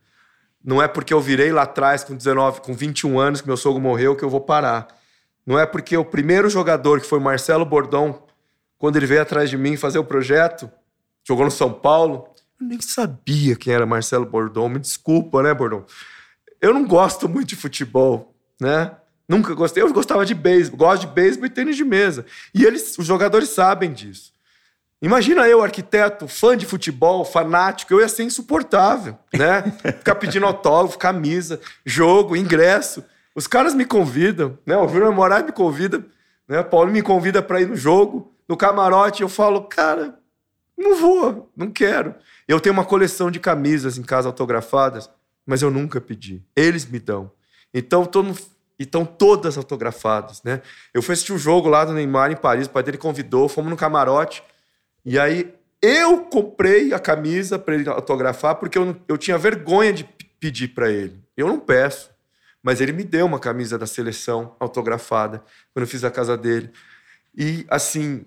Não é porque eu virei lá atrás com 19, com 21 anos que meu sogro morreu que eu vou parar. Não é porque o primeiro jogador, que foi Marcelo Bordão, quando ele veio atrás de mim fazer o projeto, jogou no São Paulo, eu nem sabia quem era Marcelo Bordão. Me desculpa, né, Bordão? Eu não gosto muito de futebol, né? Nunca gostei. Eu gostava de beisebol, gosto de beisebol e tênis de mesa. E eles, os jogadores sabem disso. Imagina eu, arquiteto, fã de futebol, fanático, eu ia ser insuportável, né? Ficar pedindo autógrafo, camisa, jogo, ingresso. Os caras me convidam, né? O Júnior Moraes me convida, né? O Paulo me convida para ir no jogo, no camarote, eu falo, cara, não vou, não quero. Eu tenho uma coleção de camisas em casa autografadas, mas eu nunca pedi. Eles me dão. Então, tô no... estão todas autografadas, né? Eu fui assistir o um jogo lá do Neymar em Paris, o pai dele convidou, fomos no camarote, e aí eu comprei a camisa para ele autografar, porque eu, eu tinha vergonha de pedir para ele. Eu não peço. Mas ele me deu uma camisa da seleção autografada quando eu fiz a casa dele. E, assim,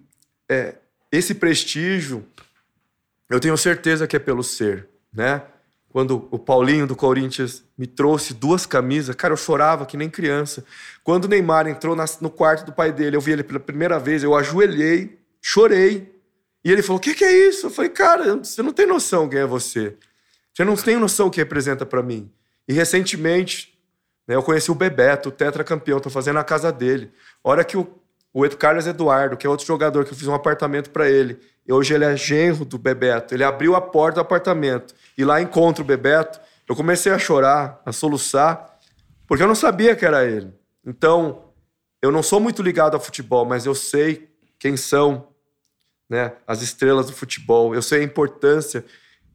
é, esse prestígio, eu tenho certeza que é pelo ser, né? Quando o Paulinho do Corinthians me trouxe duas camisas, cara, eu chorava que nem criança. Quando o Neymar entrou no quarto do pai dele, eu vi ele pela primeira vez, eu ajoelhei, chorei. E ele falou: O que, que, é isso? Eu falei: Cara, você não tem noção quem é você. Você não tem noção o que representa para mim. E recentemente, né, eu conheci o Bebeto, o tetracampeão, tô fazendo a casa dele. Hora que o, o Carlos Eduardo, que é outro jogador, que eu fiz um apartamento para ele. Hoje ele é genro do Bebeto. Ele abriu a porta do apartamento e lá encontra o Bebeto. Eu comecei a chorar, a soluçar, porque eu não sabia que era ele. Então, eu não sou muito ligado ao futebol, mas eu sei quem são né, as estrelas do futebol. Eu sei a importância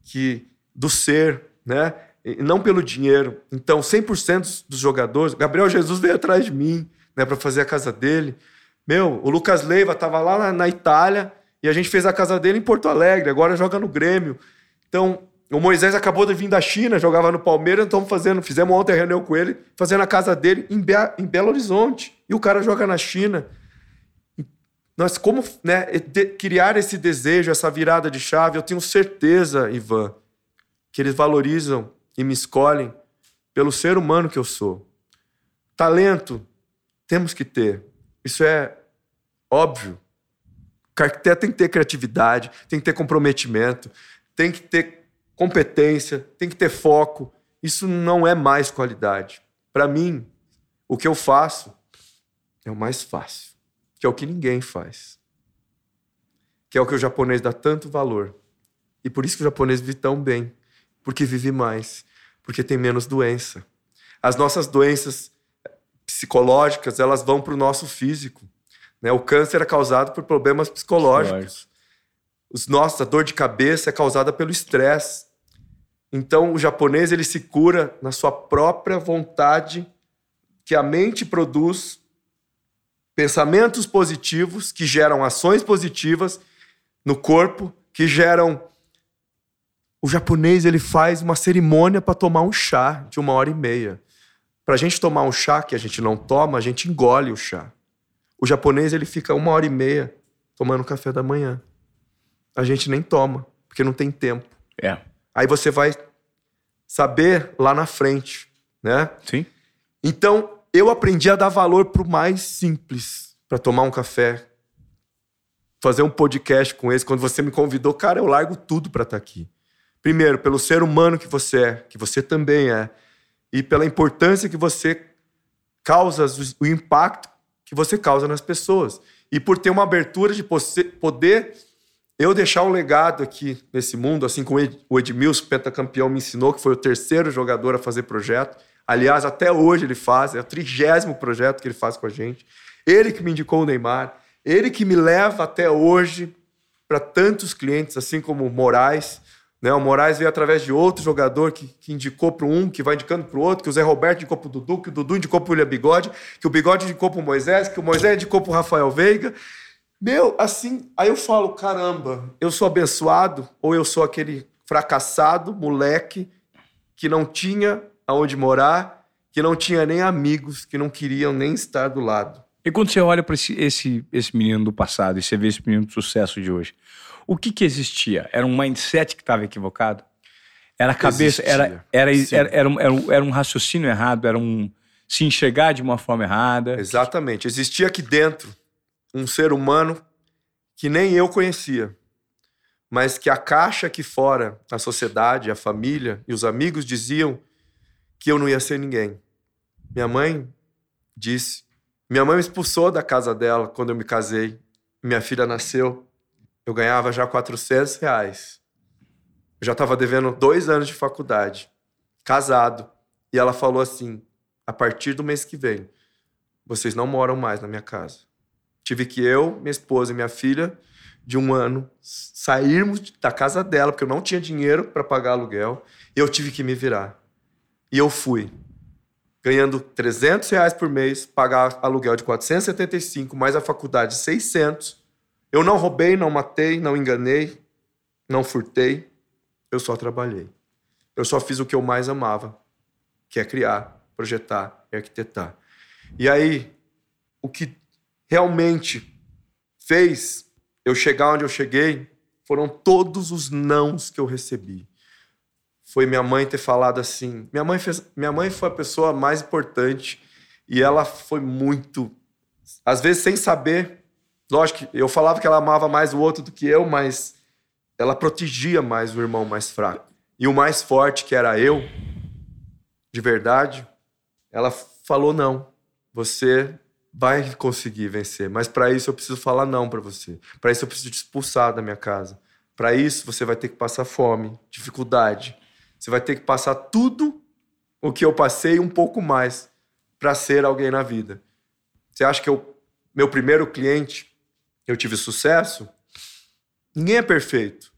que do ser, né? E não pelo dinheiro. Então, 100% dos jogadores, Gabriel Jesus veio atrás de mim, né, para fazer a casa dele. Meu, o Lucas Leiva estava lá na, na, Itália e a gente fez a casa dele em Porto Alegre, agora joga no Grêmio. Então, o Moisés acabou de vir da China, jogava no Palmeiras, então fazendo, fizemos ontem a reunião com ele, fazendo a casa dele em, Be em Belo Horizonte. E o cara joga na China. Nós, como né, criar esse desejo, essa virada de chave, eu tenho certeza, Ivan, que eles valorizam e me escolhem pelo ser humano que eu sou. Talento temos que ter. Isso é óbvio. O arquiteto tem que ter criatividade, tem que ter comprometimento, tem que ter competência, tem que ter foco. Isso não é mais qualidade. Para mim, o que eu faço é o mais fácil, que é o que ninguém faz. Que é o que o japonês dá tanto valor. E por isso que o japonês vive tão bem, porque vive mais, porque tem menos doença. As nossas doenças psicológicas, elas vão para o nosso físico. Né? O câncer é causado por problemas psicológicos. Os nossos, a dor de cabeça é causada pelo estresse. Então, o japonês ele se cura na sua própria vontade, que a mente produz pensamentos positivos que geram ações positivas no corpo, que geram o japonês ele faz uma cerimônia para tomar um chá de uma hora e meia. Para a gente tomar um chá que a gente não toma, a gente engole o chá. O japonês ele fica uma hora e meia tomando café da manhã. A gente nem toma, porque não tem tempo. É. Aí você vai saber lá na frente, né? Sim. Então, eu aprendi a dar valor pro mais simples, para tomar um café, fazer um podcast com esse. Quando você me convidou, cara, eu largo tudo para estar tá aqui. Primeiro, pelo ser humano que você é, que você também é e pela importância que você causa, o impacto que você causa nas pessoas. E por ter uma abertura de poder eu deixar um legado aqui nesse mundo, assim como o Edmilson, pentacampeão, me ensinou, que foi o terceiro jogador a fazer projeto. Aliás, até hoje ele faz, é o trigésimo projeto que ele faz com a gente. Ele que me indicou o Neymar, ele que me leva até hoje para tantos clientes, assim como o Moraes. Né? O Moraes veio através de outro jogador que, que indicou para um, que vai indicando para o outro, que o Zé Roberto indicou para o Dudu, que o Dudu indicou para o William Bigode, que o Bigode indicou para o Moisés, que o Moisés indicou para o Rafael Veiga. Meu, assim, aí eu falo, caramba, eu sou abençoado ou eu sou aquele fracassado moleque que não tinha aonde morar, que não tinha nem amigos, que não queriam nem estar do lado. E quando você olha para esse, esse, esse menino do passado e você vê esse menino de sucesso de hoje, o que que existia? Era um mindset que estava equivocado? Era a cabeça, era, era, era, era, um, era, um, raciocínio errado, era um se enxergar de uma forma errada. Exatamente. Existia aqui dentro um ser humano que nem eu conhecia, mas que a caixa aqui fora, a sociedade, a família e os amigos diziam que eu não ia ser ninguém. Minha mãe disse. Minha mãe me expulsou da casa dela quando eu me casei. Minha filha nasceu. Eu ganhava já 400 reais. Eu já estava devendo dois anos de faculdade, casado. E ela falou assim: a partir do mês que vem, vocês não moram mais na minha casa. Tive que eu, minha esposa e minha filha, de um ano, sairmos da casa dela, porque eu não tinha dinheiro para pagar aluguel, e eu tive que me virar. E eu fui, ganhando 300 reais por mês, pagar aluguel de 475, mais a faculdade de 600. Eu não roubei, não matei, não enganei, não furtei, eu só trabalhei. Eu só fiz o que eu mais amava, que é criar, projetar e arquitetar. E aí, o que realmente fez eu chegar onde eu cheguei foram todos os nãos que eu recebi. Foi minha mãe ter falado assim. Minha mãe, fez, minha mãe foi a pessoa mais importante e ela foi muito. Às vezes, sem saber. Lógico que eu falava que ela amava mais o outro do que eu, mas ela protegia mais o irmão mais fraco. E o mais forte, que era eu, de verdade, ela falou: não, você vai conseguir vencer, mas para isso eu preciso falar não para você. Para isso eu preciso te expulsar da minha casa. Para isso você vai ter que passar fome, dificuldade. Você vai ter que passar tudo o que eu passei um pouco mais para ser alguém na vida. Você acha que eu, meu primeiro cliente, eu tive sucesso? Ninguém é perfeito,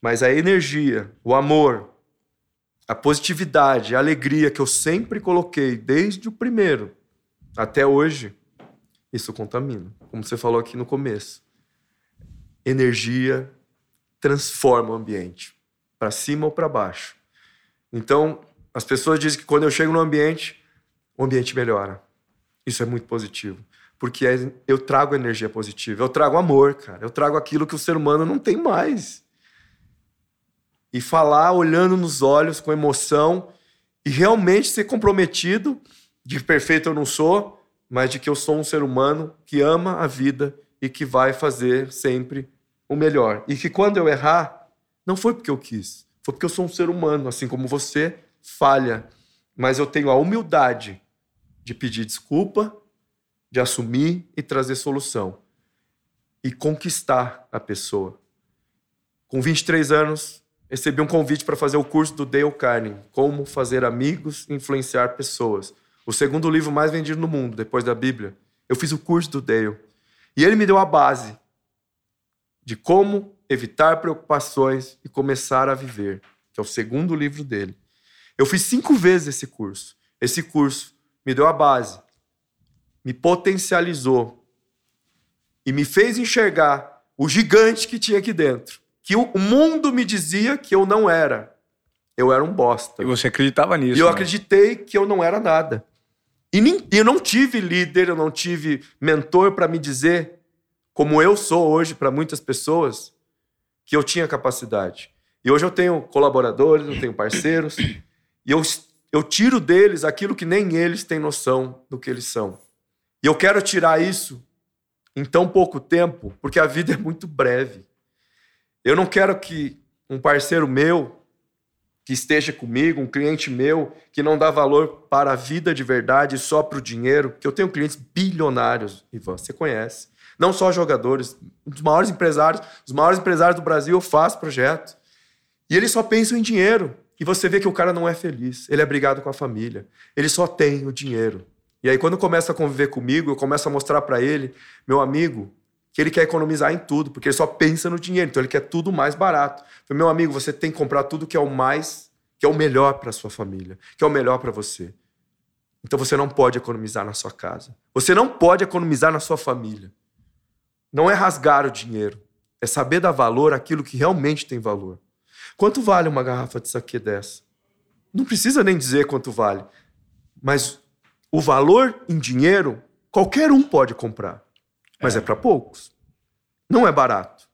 mas a energia, o amor, a positividade, a alegria que eu sempre coloquei desde o primeiro até hoje, isso contamina. Como você falou aqui no começo. Energia transforma o ambiente, para cima ou para baixo. Então, as pessoas dizem que quando eu chego no ambiente, o ambiente melhora. Isso é muito positivo. Porque é, eu trago energia positiva, eu trago amor, cara. Eu trago aquilo que o ser humano não tem mais. E falar olhando nos olhos, com emoção, e realmente ser comprometido, de perfeito eu não sou, mas de que eu sou um ser humano que ama a vida e que vai fazer sempre o melhor. E que quando eu errar, não foi porque eu quis, foi porque eu sou um ser humano, assim como você, falha. Mas eu tenho a humildade de pedir desculpa, de assumir e trazer solução. E conquistar a pessoa. Com 23 anos, recebi um convite para fazer o curso do Dale Carnegie, Como Fazer Amigos e Influenciar Pessoas o segundo livro mais vendido no mundo, depois da Bíblia. Eu fiz o curso do Dale. E ele me deu a base de como evitar preocupações e começar a viver, que é o segundo livro dele. Eu fiz cinco vezes esse curso. Esse curso me deu a base, me potencializou e me fez enxergar o gigante que tinha aqui dentro. Que o mundo me dizia que eu não era. Eu era um bosta. E você acreditava nisso? E eu né? acreditei que eu não era nada. E nem, eu não tive líder, eu não tive mentor para me dizer, como eu sou hoje para muitas pessoas, que eu tinha capacidade. E hoje eu tenho colaboradores, eu tenho parceiros, e eu, eu tiro deles aquilo que nem eles têm noção do que eles são. E eu quero tirar isso em tão pouco tempo, porque a vida é muito breve. Eu não quero que um parceiro meu que esteja comigo, um cliente meu que não dá valor para a vida de verdade, só para o dinheiro, que eu tenho clientes bilionários, Ivan, você conhece. Não só jogadores, os maiores empresários, os maiores empresários do Brasil eu faço projeto. E eles só pensam em dinheiro. E você vê que o cara não é feliz, ele é brigado com a família, ele só tem o dinheiro. E aí, quando começa a conviver comigo, eu começo a mostrar para ele, meu amigo, que ele quer economizar em tudo, porque ele só pensa no dinheiro, então ele quer tudo mais barato. Meu amigo, você tem que comprar tudo que é o mais, que é o melhor para sua família, que é o melhor para você. Então você não pode economizar na sua casa. Você não pode economizar na sua família. Não é rasgar o dinheiro, é saber dar valor àquilo que realmente tem valor. Quanto vale uma garrafa de saquê dessa? Não precisa nem dizer quanto vale. Mas o valor em dinheiro, qualquer um pode comprar. Mas é, é para poucos. Não é barato.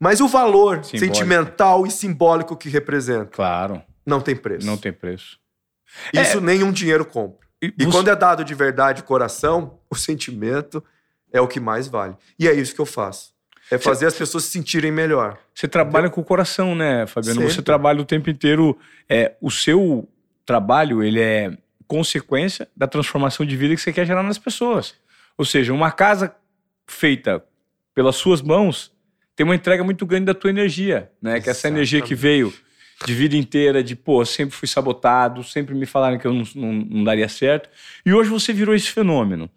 Mas o valor simbólico. sentimental e simbólico que representa. Claro. Não tem preço. Não tem preço. Isso é... nenhum dinheiro compra. E, e você... quando é dado de verdade coração, o sentimento é o que mais vale. E é isso que eu faço. É fazer as pessoas se sentirem melhor. Você trabalha Entendeu? com o coração, né, Fabiano? Sempre. Você trabalha o tempo inteiro. É, o seu trabalho, ele é consequência da transformação de vida que você quer gerar nas pessoas. Ou seja, uma casa feita pelas suas mãos tem uma entrega muito grande da tua energia, né? Que é essa energia que veio de vida inteira, de pô, sempre fui sabotado, sempre me falaram que eu não, não, não daria certo. E hoje você virou esse fenômeno.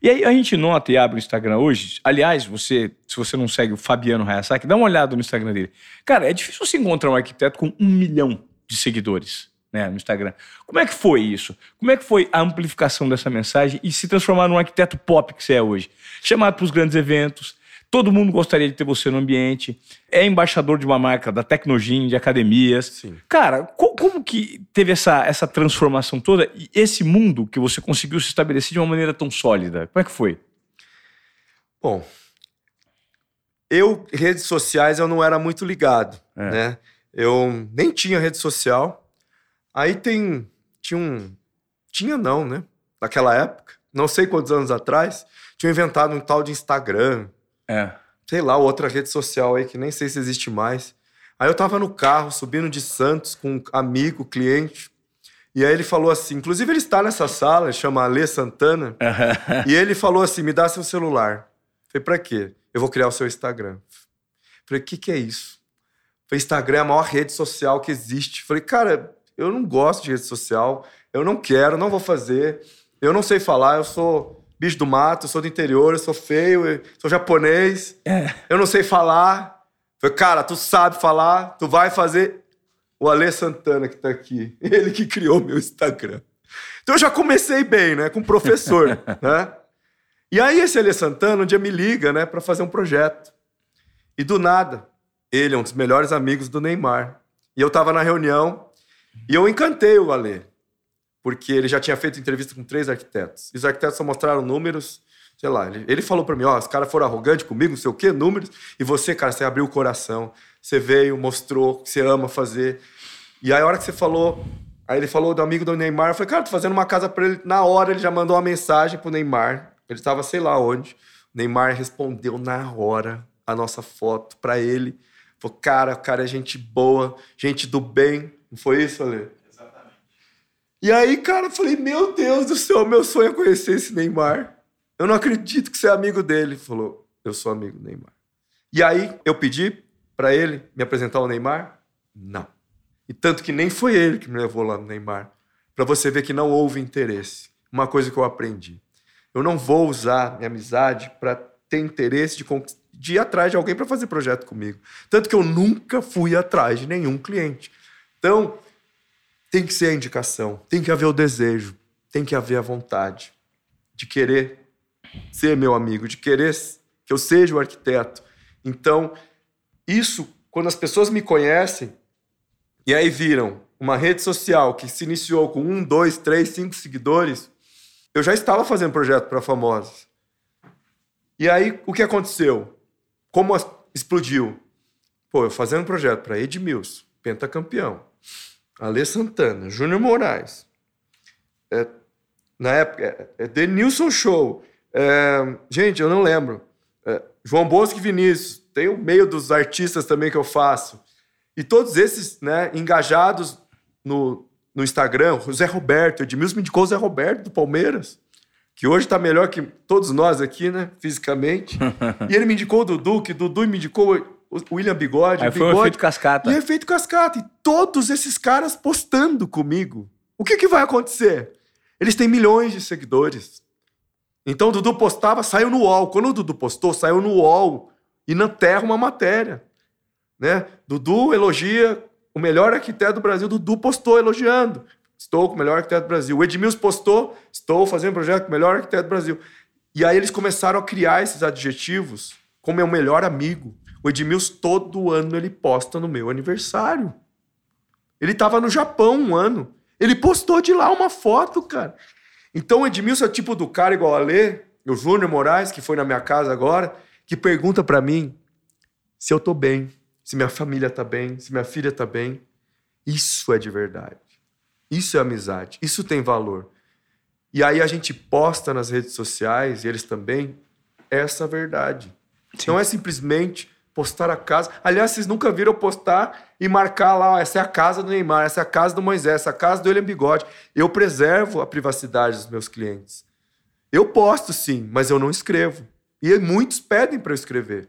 E aí a gente nota e abre o Instagram hoje. Aliás, você, se você não segue o Fabiano Hayasaki, dá uma olhada no Instagram dele. Cara, é difícil você encontrar um arquiteto com um milhão de seguidores. Né, no Instagram. Como é que foi isso? Como é que foi a amplificação dessa mensagem e se transformar num arquiteto pop que você é hoje? Chamado para os grandes eventos, Todo mundo gostaria de ter você no ambiente. É embaixador de uma marca da Tecnogin, de academias. Sim. Cara, co como que teve essa, essa transformação toda e esse mundo que você conseguiu se estabelecer de uma maneira tão sólida? Como é que foi? Bom, eu, redes sociais, eu não era muito ligado, é. né? Eu nem tinha rede social. Aí tem, tinha um, tinha não, né? Naquela época, não sei quantos anos atrás, tinha inventado um tal de Instagram, é. Sei lá, outra rede social aí que nem sei se existe mais. Aí eu tava no carro, subindo de Santos com um amigo, cliente. E aí ele falou assim, inclusive ele está nessa sala, chama Alê Santana. e ele falou assim: me dá seu celular. Falei, pra quê? Eu vou criar o seu Instagram. Falei, o que, que é isso? Falei, Instagram é a maior rede social que existe. Falei, cara, eu não gosto de rede social, eu não quero, não vou fazer. Eu não sei falar, eu sou bicho do mato, eu sou do interior, eu sou feio, eu sou japonês, é. eu não sei falar. Falei, cara, tu sabe falar, tu vai fazer. O Alê Santana que tá aqui, ele que criou meu Instagram. Então eu já comecei bem, né, com o professor, né? E aí esse Alê Santana um dia me liga, né, para fazer um projeto. E do nada, ele é um dos melhores amigos do Neymar. E eu tava na reunião e eu encantei o Alê porque ele já tinha feito entrevista com três arquitetos. E os arquitetos só mostraram números, sei lá. Ele, ele falou para mim: ó, oh, os caras foram arrogantes comigo, não sei o quê, números. E você, cara, você abriu o coração, você veio, mostrou que você ama fazer. E aí, a hora que você falou, aí ele falou do amigo do Neymar, eu falei, cara, tô fazendo uma casa para ele. Na hora, ele já mandou uma mensagem pro Neymar. Ele estava sei lá onde. O Neymar respondeu na hora a nossa foto para ele. Falou, cara, o cara é gente boa, gente do bem. Não foi isso, Ale? E aí, cara, eu falei, meu Deus do céu, meu sonho é conhecer esse Neymar. Eu não acredito que você é amigo dele. Ele falou, eu sou amigo do Neymar. E aí, eu pedi para ele me apresentar o Neymar? Não. E tanto que nem foi ele que me levou lá no Neymar. Para você ver que não houve interesse. Uma coisa que eu aprendi. Eu não vou usar minha amizade para ter interesse de, de ir atrás de alguém para fazer projeto comigo. Tanto que eu nunca fui atrás de nenhum cliente. Então, tem que ser a indicação, tem que haver o desejo, tem que haver a vontade de querer ser meu amigo, de querer que eu seja o arquiteto. Então, isso, quando as pessoas me conhecem e aí viram uma rede social que se iniciou com um, dois, três, cinco seguidores, eu já estava fazendo projeto para famosos. E aí, o que aconteceu? Como explodiu? Pô, eu fazendo projeto para Edmilson, pentacampeão. Alê Santana, Júnior Moraes. É, na época, é, é Denilson Show. É, gente, eu não lembro. É, João Bosco e Vinícius. Tem o meio dos artistas também que eu faço. E todos esses né, engajados no, no Instagram. O Zé Roberto, Edmilson me indicou o Zé Roberto do Palmeiras. que hoje está melhor que todos nós aqui, né? Fisicamente. e ele me indicou o Dudu, que Dudu me indicou o William Bigode. Aí foi Bigode, um efeito cascata. E efeito cascata. E todos esses caras postando comigo. O que, que vai acontecer? Eles têm milhões de seguidores. Então o Dudu postava, saiu no UOL. Quando o Dudu postou, saiu no UOL. E na Terra uma matéria. Né? Dudu elogia o melhor arquiteto do Brasil. Dudu postou elogiando. Estou com o melhor arquiteto do Brasil. O Edmilson postou, estou fazendo um projeto com o melhor arquiteto do Brasil. E aí eles começaram a criar esses adjetivos como meu melhor amigo. O Edmilson, todo ano, ele posta no meu aniversário. Ele estava no Japão um ano. Ele postou de lá uma foto, cara. Então o Edmilson é o tipo do cara igual a Lê, o Júnior Moraes, que foi na minha casa agora, que pergunta para mim se eu tô bem, se minha família tá bem, se minha filha tá bem. Isso é de verdade. Isso é amizade. Isso tem valor. E aí a gente posta nas redes sociais, e eles também, essa verdade. Sim. Não é simplesmente postar a casa. Aliás, vocês nunca viram postar e marcar lá, essa é a casa do Neymar, essa é a casa do Moisés, essa é a casa do William Bigode. Eu preservo a privacidade dos meus clientes. Eu posto sim, mas eu não escrevo. E muitos pedem para eu escrever.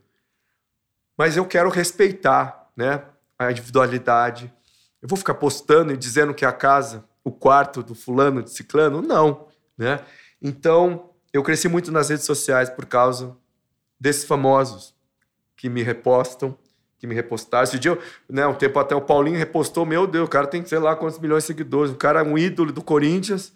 Mas eu quero respeitar, né, a individualidade. Eu vou ficar postando e dizendo que é a casa, o quarto do fulano, de ciclano? Não, né? Então, eu cresci muito nas redes sociais por causa desses famosos que me repostam, que me repostaram. Esse dia, né, um tempo até o Paulinho repostou, meu Deus, o cara tem sei lá quantos milhões de seguidores, o cara é um ídolo do Corinthians.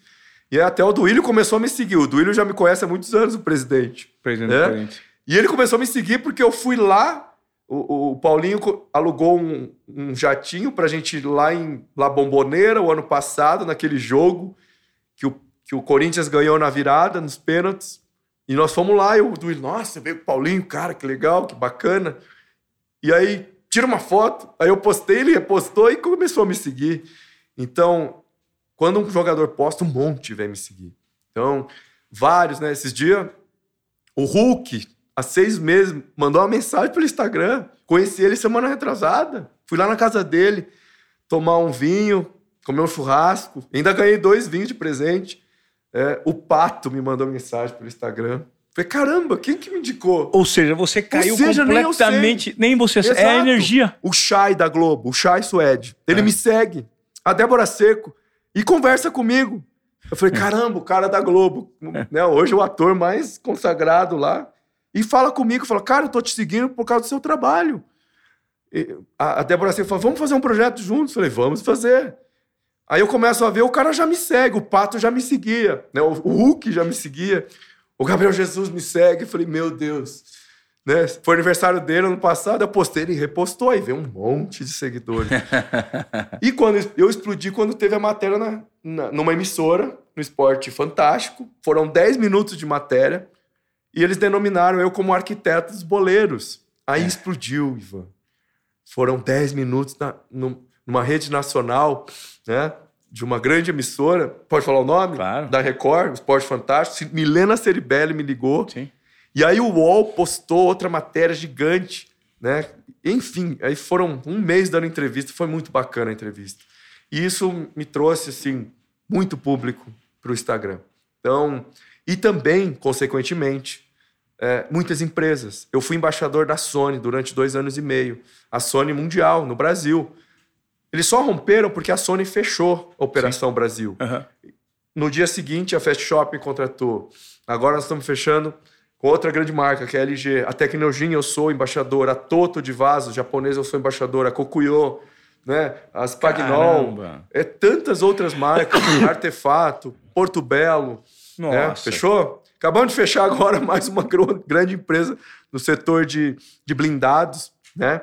E até o Duílio começou a me seguir. O Duílio já me conhece há muitos anos, o presidente. Presidente né? do Corinthians. E ele começou a me seguir porque eu fui lá, o, o Paulinho alugou um, um jatinho pra gente ir lá em La Bomboneira o ano passado, naquele jogo que o, que o Corinthians ganhou na virada, nos pênaltis. E nós fomos lá e o Duílio, nossa, veio com o Paulinho, cara, que legal, que bacana. E aí, tira uma foto, aí eu postei, ele repostou e começou a me seguir. Então, quando um jogador posta, um monte vem me seguir. Então, vários, né? Esses dias, o Hulk, há seis meses, mandou uma mensagem pelo Instagram. Conheci ele semana retrasada. Fui lá na casa dele tomar um vinho, comer um churrasco. Ainda ganhei dois vinhos de presente. É, o Pato me mandou mensagem pelo Instagram. Falei, caramba, quem que me indicou? Ou seja, você caiu seja, completamente. Nem, nem você. Exato. É a energia. O Chay da Globo, o Chay Suede. Ele é. me segue. A Débora Seco. E conversa comigo. Eu falei, caramba, o cara da Globo. né, hoje é o ator mais consagrado lá. E fala comigo, fala, cara, eu tô te seguindo por causa do seu trabalho. E a Débora Seco falou, vamos fazer um projeto juntos. Eu falei, vamos fazer. Aí eu começo a ver, o cara já me segue, o Pato já me seguia, né? o Hulk já me seguia, o Gabriel Jesus me segue. Eu falei, meu Deus. Né? Foi aniversário dele ano passado, eu postei, ele repostou, aí veio um monte de seguidores. e quando eu explodi quando teve a matéria na, na, numa emissora, no Esporte Fantástico. Foram 10 minutos de matéria e eles denominaram eu como arquiteto dos boleiros. Aí é. explodiu, Ivan. Foram 10 minutos na, numa rede nacional né, de uma grande emissora, pode falar o nome? Claro. Da Record, Esporte Fantástico. Milena Ceribelli me ligou. Sim. E aí o UOL postou outra matéria gigante, né? Enfim, aí foram um mês dando entrevista, foi muito bacana a entrevista. E isso me trouxe, assim, muito público para o Instagram. Então, e também, consequentemente, é, muitas empresas. Eu fui embaixador da Sony durante dois anos e meio, a Sony Mundial, no Brasil. Eles só romperam porque a Sony fechou a Operação Sim. Brasil. Uhum. No dia seguinte, a Fast Shop contratou. Agora nós estamos fechando com outra grande marca, que é a LG. A Tecnogin eu sou embaixador. A Toto de vaso japonês eu sou embaixador. A Kokuyo, né? A Spagnol. Caramba. É tantas outras marcas. Artefato, Porto Belo. Nossa. Né? Fechou? Acabamos de fechar agora mais uma grande empresa no setor de, de blindados, né?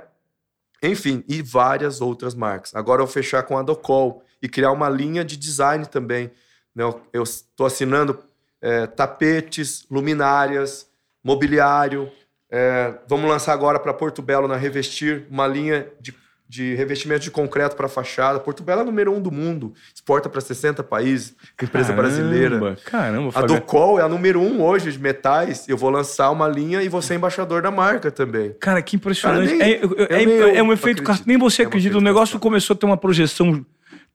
Enfim, e várias outras marcas. Agora eu vou fechar com a Docol e criar uma linha de design também. Né? Eu estou assinando é, tapetes, luminárias, mobiliário. É, vamos lançar agora para Porto Belo na Revestir uma linha de, de revestimento de concreto para fachada. Porto Belo é número um do mundo, exporta para 60 países, empresa caramba, brasileira. Caramba, A Docol é a número um hoje de metais. Eu vou lançar uma linha e você é embaixador da marca também. Cara, que impressionante. Cara, nem, é, é, é, é, um efeito. Nem você acredita. o negócio começou a ter uma projeção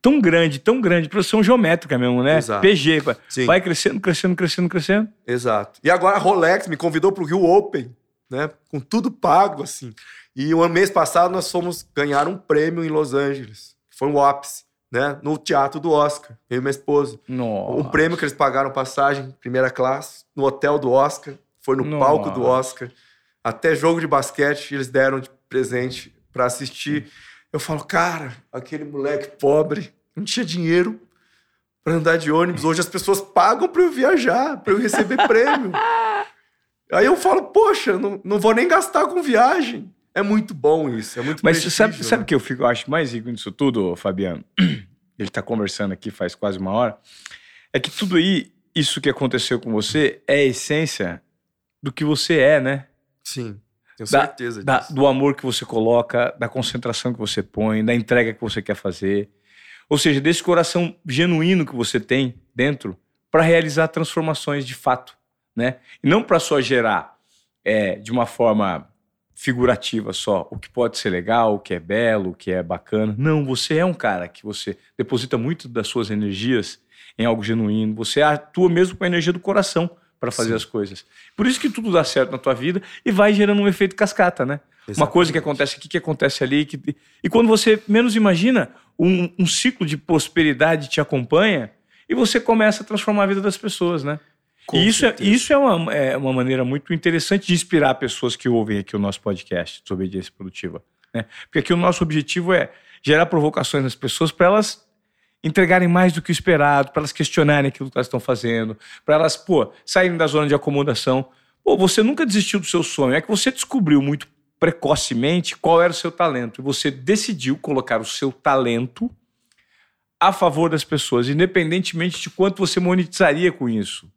tão grande, tão grande, produção geométrica mesmo, né? Exato. PG. Sim. Vai crescendo, crescendo, crescendo, crescendo. Exato. E agora a Rolex me convidou para o Rio Open, né? Com tudo pago, assim. E o mês passado nós fomos ganhar um prêmio em Los Angeles. Foi um ápice, né? No teatro do Oscar. Eu e minha esposa. Nossa. Um prêmio que eles pagaram passagem, primeira classe, no hotel do Oscar. Foi no Nossa. palco do Oscar. Até jogo de basquete eles deram de presente para assistir. Eu falo, cara, aquele moleque pobre não tinha dinheiro para andar de ônibus. Hoje as pessoas pagam para eu viajar, para eu receber prêmio. Aí eu falo, poxa, não, não vou nem gastar com viagem. É muito bom isso, é muito Mas prestígio, sabe, né? sabe o que eu fico, acho mais rico nisso tudo, Fabiano? Ele tá conversando aqui faz quase uma hora. É que tudo aí, isso que aconteceu com você, é a essência do que você é, né? Sim, tenho Da- certeza da- disso. do amor que você coloca, da concentração que você põe, da entrega que você quer fazer. Ou seja, desse coração genuíno que você tem dentro para realizar transformações de fato, né? E não para só gerar é, de uma forma figurativa só o que pode ser legal, o que é belo, o que é bacana. Não, você é um cara que você deposita muito das suas energias em algo genuíno. Você atua mesmo com a energia do coração para fazer Sim. as coisas. Por isso que tudo dá certo na tua vida e vai gerando um efeito cascata, né? Uma coisa que Exatamente. acontece aqui, que acontece ali. Que... E quando você menos imagina, um, um ciclo de prosperidade te acompanha e você começa a transformar a vida das pessoas, né? Com e isso, é, isso é, uma, é uma maneira muito interessante de inspirar pessoas que ouvem aqui o nosso podcast, Desobediência Produtiva. Né? Porque aqui o nosso objetivo é gerar provocações nas pessoas para elas entregarem mais do que o esperado, para elas questionarem aquilo que elas estão fazendo, para elas, pô, saírem da zona de acomodação. Pô, você nunca desistiu do seu sonho, é que você descobriu muito precocemente qual era o seu talento e você decidiu colocar o seu talento a favor das pessoas, independentemente de quanto você monetizaria com isso.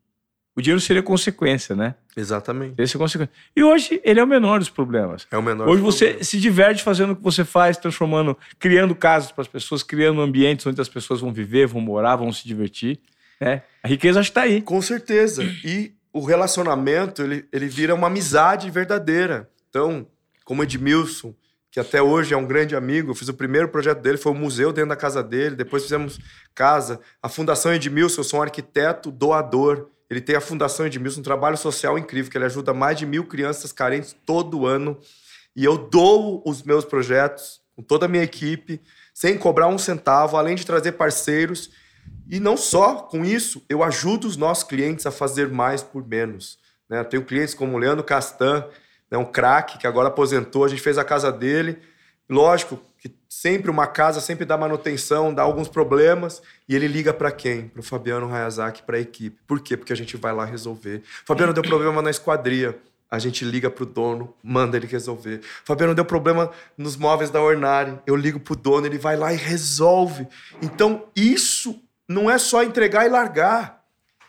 O dinheiro seria consequência, né? Exatamente. Seria consequência. E hoje ele é o menor dos problemas. É o menor Hoje você se diverte fazendo o que você faz, transformando, criando casas para as pessoas, criando ambientes onde as pessoas vão viver, vão morar, vão se divertir. Né? A riqueza está aí. Com certeza. E o relacionamento, ele, ele vira uma amizade verdadeira. Então, como Edmilson, que até hoje é um grande amigo, eu fiz o primeiro projeto dele, foi o museu dentro da casa dele, depois fizemos casa. A Fundação Edmilson, eu sou um arquiteto doador. Ele tem a Fundação Edmilson, um trabalho social incrível, que ele ajuda mais de mil crianças carentes todo ano. E eu dou os meus projetos com toda a minha equipe, sem cobrar um centavo, além de trazer parceiros. E não só com isso, eu ajudo os nossos clientes a fazer mais por menos. Né? Eu tenho clientes como o Leandro Castan, né, um craque que agora aposentou, a gente fez a casa dele. Lógico que sempre uma casa sempre dá manutenção, dá alguns problemas, e ele liga para quem? Para o Fabiano Hayazaki, para a equipe. Por quê? Porque a gente vai lá resolver. Fabiano deu problema na esquadria. A gente liga pro dono, manda ele resolver. Fabiano deu problema nos móveis da Ornari. Eu ligo pro dono, ele vai lá e resolve. Então, isso não é só entregar e largar.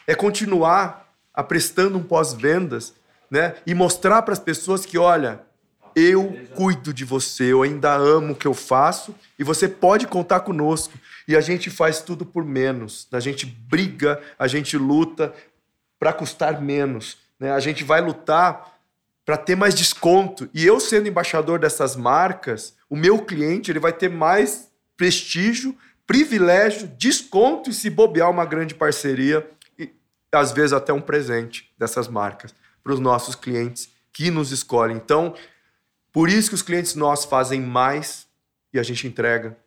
É continuar aprestando um pós-vendas, né? E mostrar para as pessoas que, olha, eu cuido de você, eu ainda amo o que eu faço e você pode contar conosco. E a gente faz tudo por menos. A gente briga, a gente luta para custar menos. Né? A gente vai lutar para ter mais desconto. E eu sendo embaixador dessas marcas, o meu cliente ele vai ter mais prestígio, privilégio, desconto e se bobear uma grande parceria e às vezes até um presente dessas marcas para os nossos clientes que nos escolhem. Então, por isso que os clientes nossos fazem mais e a gente entrega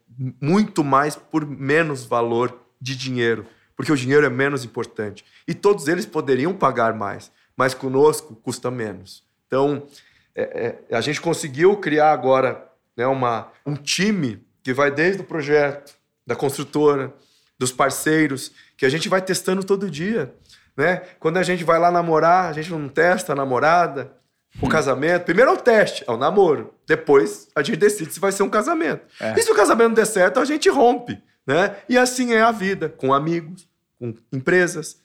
muito mais por menos valor de dinheiro, porque o dinheiro é menos importante. E todos eles poderiam pagar mais, mas conosco custa menos. Então, é, é, a gente conseguiu criar agora né, uma, um time que vai desde o projeto, da construtora, dos parceiros, que a gente vai testando todo dia. Né? Quando a gente vai lá namorar, a gente não testa a namorada, o casamento. Primeiro é o teste, é o namoro. Depois a gente decide se vai ser um casamento. É. E se o casamento não der certo, a gente rompe. Né? E assim é a vida, com amigos, com empresas,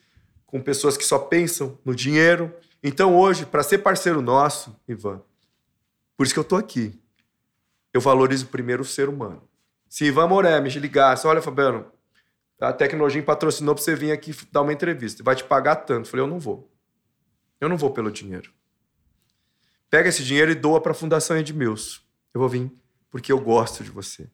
com pessoas que só pensam no dinheiro. Então hoje, para ser parceiro nosso, Ivan, por isso que eu tô aqui, eu valorizo primeiro o ser humano. Se Ivan Moré me ligasse, olha, Fabiano, a tecnologia patrocinou para você vir aqui dar uma entrevista, vai te pagar tanto. Eu falei, eu não vou. Eu não vou pelo dinheiro. Pega esse dinheiro e doa para a Fundação Edmilson. Eu vou vir porque eu gosto de você.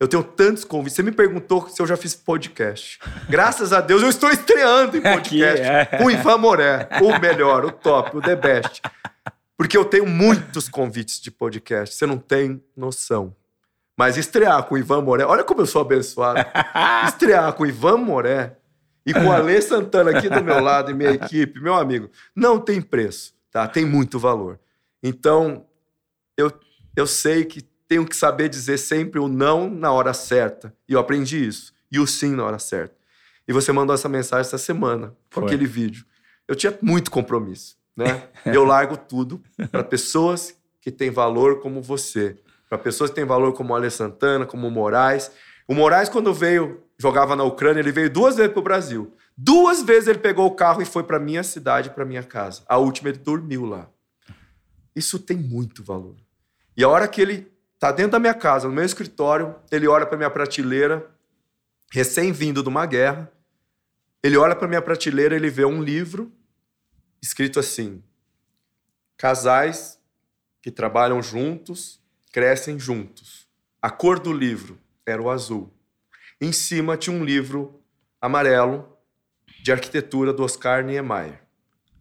Eu tenho tantos convites. Você me perguntou se eu já fiz podcast. Graças a Deus eu estou estreando em podcast. Aqui, é. O Ivan Moré, o melhor, o top, o the best. Porque eu tenho muitos convites de podcast. Você não tem noção. Mas estrear com o Ivan Moré, olha como eu sou abençoado. estrear com o Ivan Moré e com a Alê Santana aqui do meu lado e minha equipe, meu amigo, não tem preço, tá? Tem muito valor. Então, eu, eu sei que tenho que saber dizer sempre o não na hora certa. E eu aprendi isso. E o sim na hora certa. E você mandou essa mensagem essa semana, com aquele vídeo. Eu tinha muito compromisso, né? eu largo tudo para pessoas que têm valor como você. Para pessoas que têm valor como o Ale Santana, como o Moraes. O Moraes, quando veio, jogava na Ucrânia, ele veio duas vezes para o Brasil. Duas vezes ele pegou o carro e foi para minha cidade, para minha casa. A última ele dormiu lá. Isso tem muito valor. E a hora que ele Tá dentro da minha casa, no meu escritório, ele olha para minha prateleira, recém-vindo de uma guerra. Ele olha para minha prateleira, ele vê um livro escrito assim: Casais que trabalham juntos, crescem juntos. A cor do livro era o azul. Em cima tinha um livro amarelo de arquitetura do Oscar Niemeyer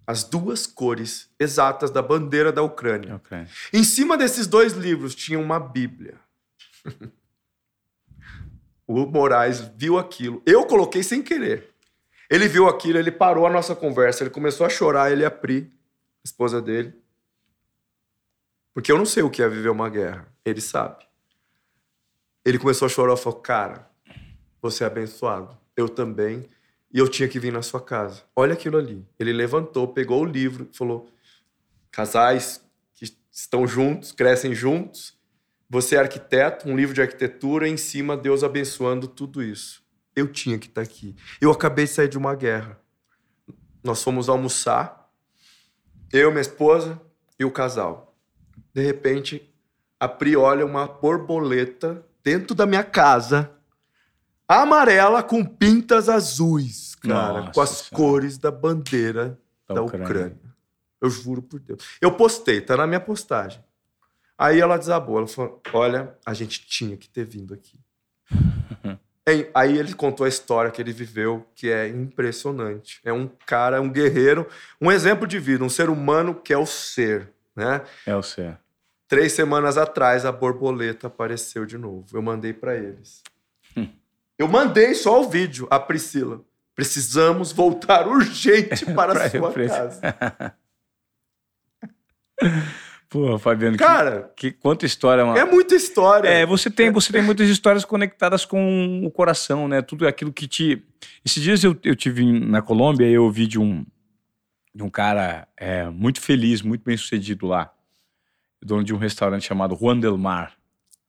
as duas cores exatas da bandeira da Ucrânia. Okay. Em cima desses dois livros tinha uma Bíblia. o Moraes viu aquilo. Eu coloquei sem querer. Ele viu aquilo, ele parou a nossa conversa, ele começou a chorar, ele e a Pri, esposa dele. Porque eu não sei o que é viver uma guerra. Ele sabe. Ele começou a chorar e falou: Cara, você é abençoado. Eu também e eu tinha que vir na sua casa. Olha aquilo ali. Ele levantou, pegou o livro falou: casais que estão juntos, crescem juntos. Você é arquiteto, um livro de arquitetura, em cima Deus abençoando tudo isso. Eu tinha que estar aqui. Eu acabei de sair de uma guerra. Nós fomos almoçar, eu, minha esposa e o casal. De repente, a Pri olha uma borboleta dentro da minha casa amarela com pintas azuis, cara, Nossa com as senhora. cores da bandeira da, da Ucrânia. Ucrânia. Eu juro por Deus. Eu postei, tá na minha postagem. Aí ela desabou, ela falou: Olha, a gente tinha que ter vindo aqui. Aí ele contou a história que ele viveu, que é impressionante. É um cara, um guerreiro, um exemplo de vida, um ser humano que é o ser, né? É o ser. Três semanas atrás, a borboleta apareceu de novo. Eu mandei para eles. Eu mandei só o vídeo, a Priscila. Precisamos voltar urgente para a sua casa. Pô, Fabiano, cara, que, que quanta história, mano. É muita história. É, você tem, você tem muitas histórias conectadas com o coração, né? Tudo aquilo que te. Esses dias eu, eu tive na Colômbia e eu ouvi de um, de um cara é, muito feliz, muito bem sucedido lá, dono de um restaurante chamado Juan del Mar.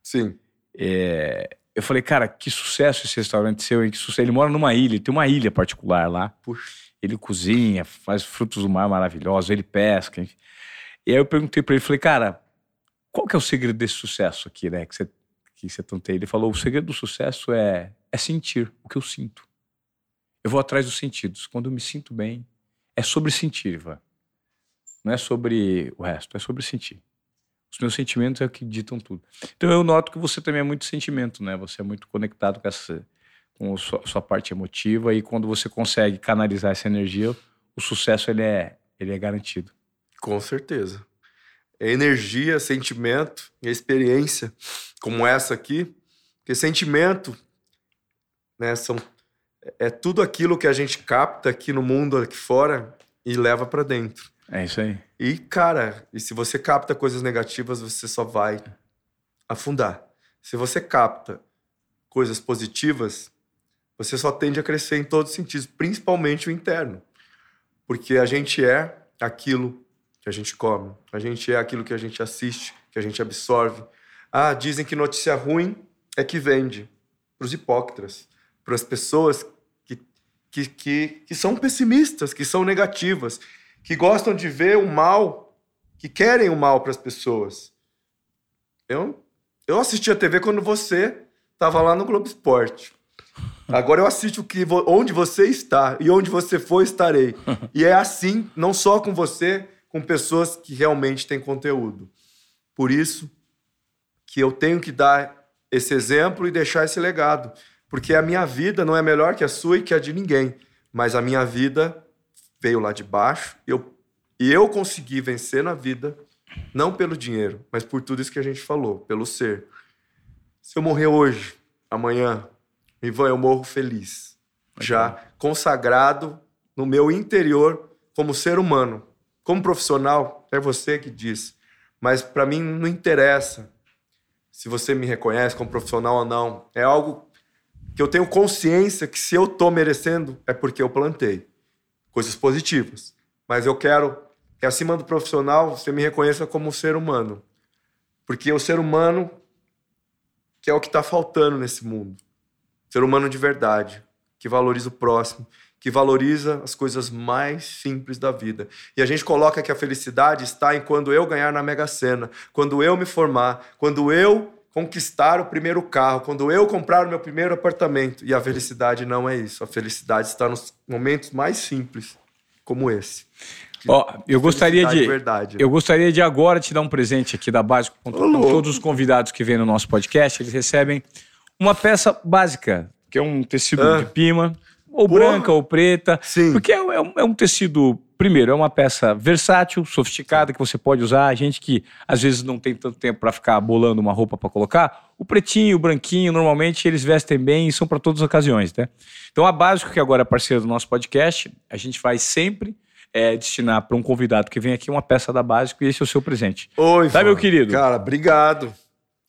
Sim. É, eu falei, cara, que sucesso esse restaurante seu, hein? Que sucesso. Ele mora numa ilha, tem uma ilha particular lá. Puxa. Ele cozinha, faz frutos do mar maravilhosos, ele pesca. Enfim. E aí eu perguntei para ele, falei, cara, qual que é o segredo desse sucesso aqui, né? Que você, que você tanteia. Ele falou, o segredo do sucesso é, é sentir o que eu sinto. Eu vou atrás dos sentidos. Quando eu me sinto bem, é sobre sentir, Ivan. Não é sobre o resto, é sobre sentir. Os meus sentimentos é o que ditam tudo. Então eu noto que você também é muito sentimento, né? Você é muito conectado com essa com a sua, sua parte emotiva e quando você consegue canalizar essa energia, o sucesso ele é ele é garantido. Com certeza. É energia, sentimento e experiência como essa aqui, porque sentimento, né, são é tudo aquilo que a gente capta aqui no mundo aqui fora e leva para dentro. É isso aí. E, cara, e se você capta coisas negativas, você só vai afundar. Se você capta coisas positivas, você só tende a crescer em todos os sentidos, principalmente o interno. Porque a gente é aquilo que a gente come, a gente é aquilo que a gente assiste, que a gente absorve. Ah, dizem que notícia ruim é que vende. Para os hipócritas, para as pessoas que, que, que, que são pessimistas, que são negativas, que gostam de ver o mal, que querem o mal para as pessoas. Eu, eu assisti a TV quando você estava lá no Globo Esporte. Agora eu assisto que onde você está e onde você for estarei. E é assim, não só com você, com pessoas que realmente têm conteúdo. Por isso que eu tenho que dar esse exemplo e deixar esse legado. Porque a minha vida não é melhor que a sua e que a de ninguém. Mas a minha vida veio lá de baixo e eu, eu consegui vencer na vida, não pelo dinheiro, mas por tudo isso que a gente falou, pelo ser. Se eu morrer hoje, amanhã, Ivan, eu morro feliz. Já consagrado no meu interior como ser humano. Como profissional, é você que diz. Mas para mim não interessa se você me reconhece como profissional ou não. É algo que eu tenho consciência que se eu tô merecendo é porque eu plantei coisas positivas. Mas eu quero que acima do profissional você me reconheça como ser humano. Porque o ser humano que é o que está faltando nesse mundo. Ser humano de verdade, que valoriza o próximo, que valoriza as coisas mais simples da vida. E a gente coloca que a felicidade está em quando eu ganhar na Mega Sena, quando eu me formar, quando eu conquistar o primeiro carro, quando eu comprar o meu primeiro apartamento. E a felicidade não é isso. A felicidade está nos momentos mais simples, como esse. Ó, oh, eu gostaria de, verdade, eu gostaria de agora te dar um presente aqui da Básico. Todos os convidados que vêm no nosso podcast, eles recebem uma peça básica, que é um tecido ah. de pima, ou Porra. branca ou preta. Sim. Porque é, é, um, é, um, tecido, primeiro, é uma peça versátil, sofisticada, que você pode usar. A gente que às vezes não tem tanto tempo para ficar bolando uma roupa para colocar, o pretinho, o branquinho, normalmente eles vestem bem e são para todas as ocasiões, né? Então a Básico, que agora é parceiro do nosso podcast, a gente vai sempre é, destinar para um convidado que vem aqui uma peça da Básico e esse é o seu presente. Oi, Tá, meu querido? Cara, obrigado.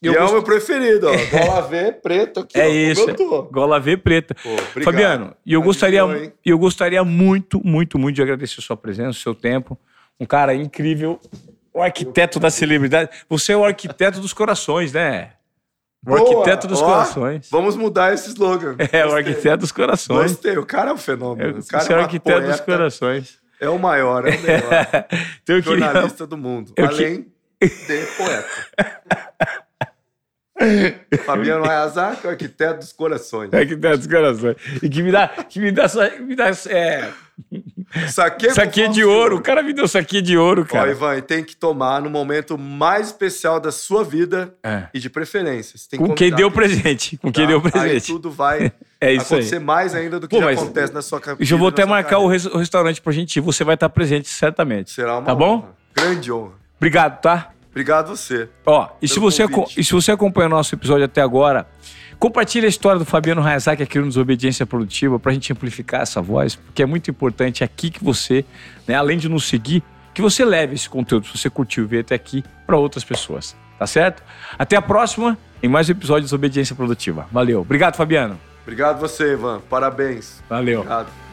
Eu e gost... é o meu preferido, ó. Gola V preto aqui, é ó, isso, Gola V preta. Pô, Fabiano, e eu gostaria, bom, eu gostaria muito, muito, muito de agradecer a sua presença, o seu tempo. Um cara incrível, o arquiteto da celebridade. Você é o arquiteto dos corações, né? O Boa. arquiteto dos ó, corações. Vamos mudar esse slogan. É, Gostei. o arquiteto dos corações. Gostei, o cara é um fenômeno. o cara Você é o arquiteto poeta. dos corações. É o maior, é o melhor. então, Jornalista queria... do mundo. Eu além que... de poeta. Fabiano Ayazaki, o arquiteto dos corações. Arquiteto dos corações. E que me dá. Que me dá, me dá é... Saque, saque de ouro. O cara me deu saque de ouro, cara. Ó, Ivan, e tem que tomar no momento mais especial da sua vida é. e de preferência. Com quem deu presente. Com quem tá? deu presente. Aí tudo vai é isso acontecer aí. mais ainda do que Pô, acontece na sua cabeça. Eu vou até marcar o, o, restaurante pra gente ir. Você vai estar presente, certamente. Será uma Tá honra. bom? Grande honra. Obrigado, tá? Obrigado você. Ó, e se você, e se você acompanha o nosso episódio até agora, compartilhe a história do Fabiano Hayazaki aqui no Desobediência Produtiva para a gente amplificar essa voz, porque é muito importante aqui que você, né, além de nos seguir, que você leve esse conteúdo, se você curtiu ver até aqui, para outras pessoas. Tá certo? Até a próxima em mais um episódio de Desobediência Produtiva. Valeu. Obrigado, Fabiano. Obrigado você, Ivan. Parabéns. Valeu. Obrigado.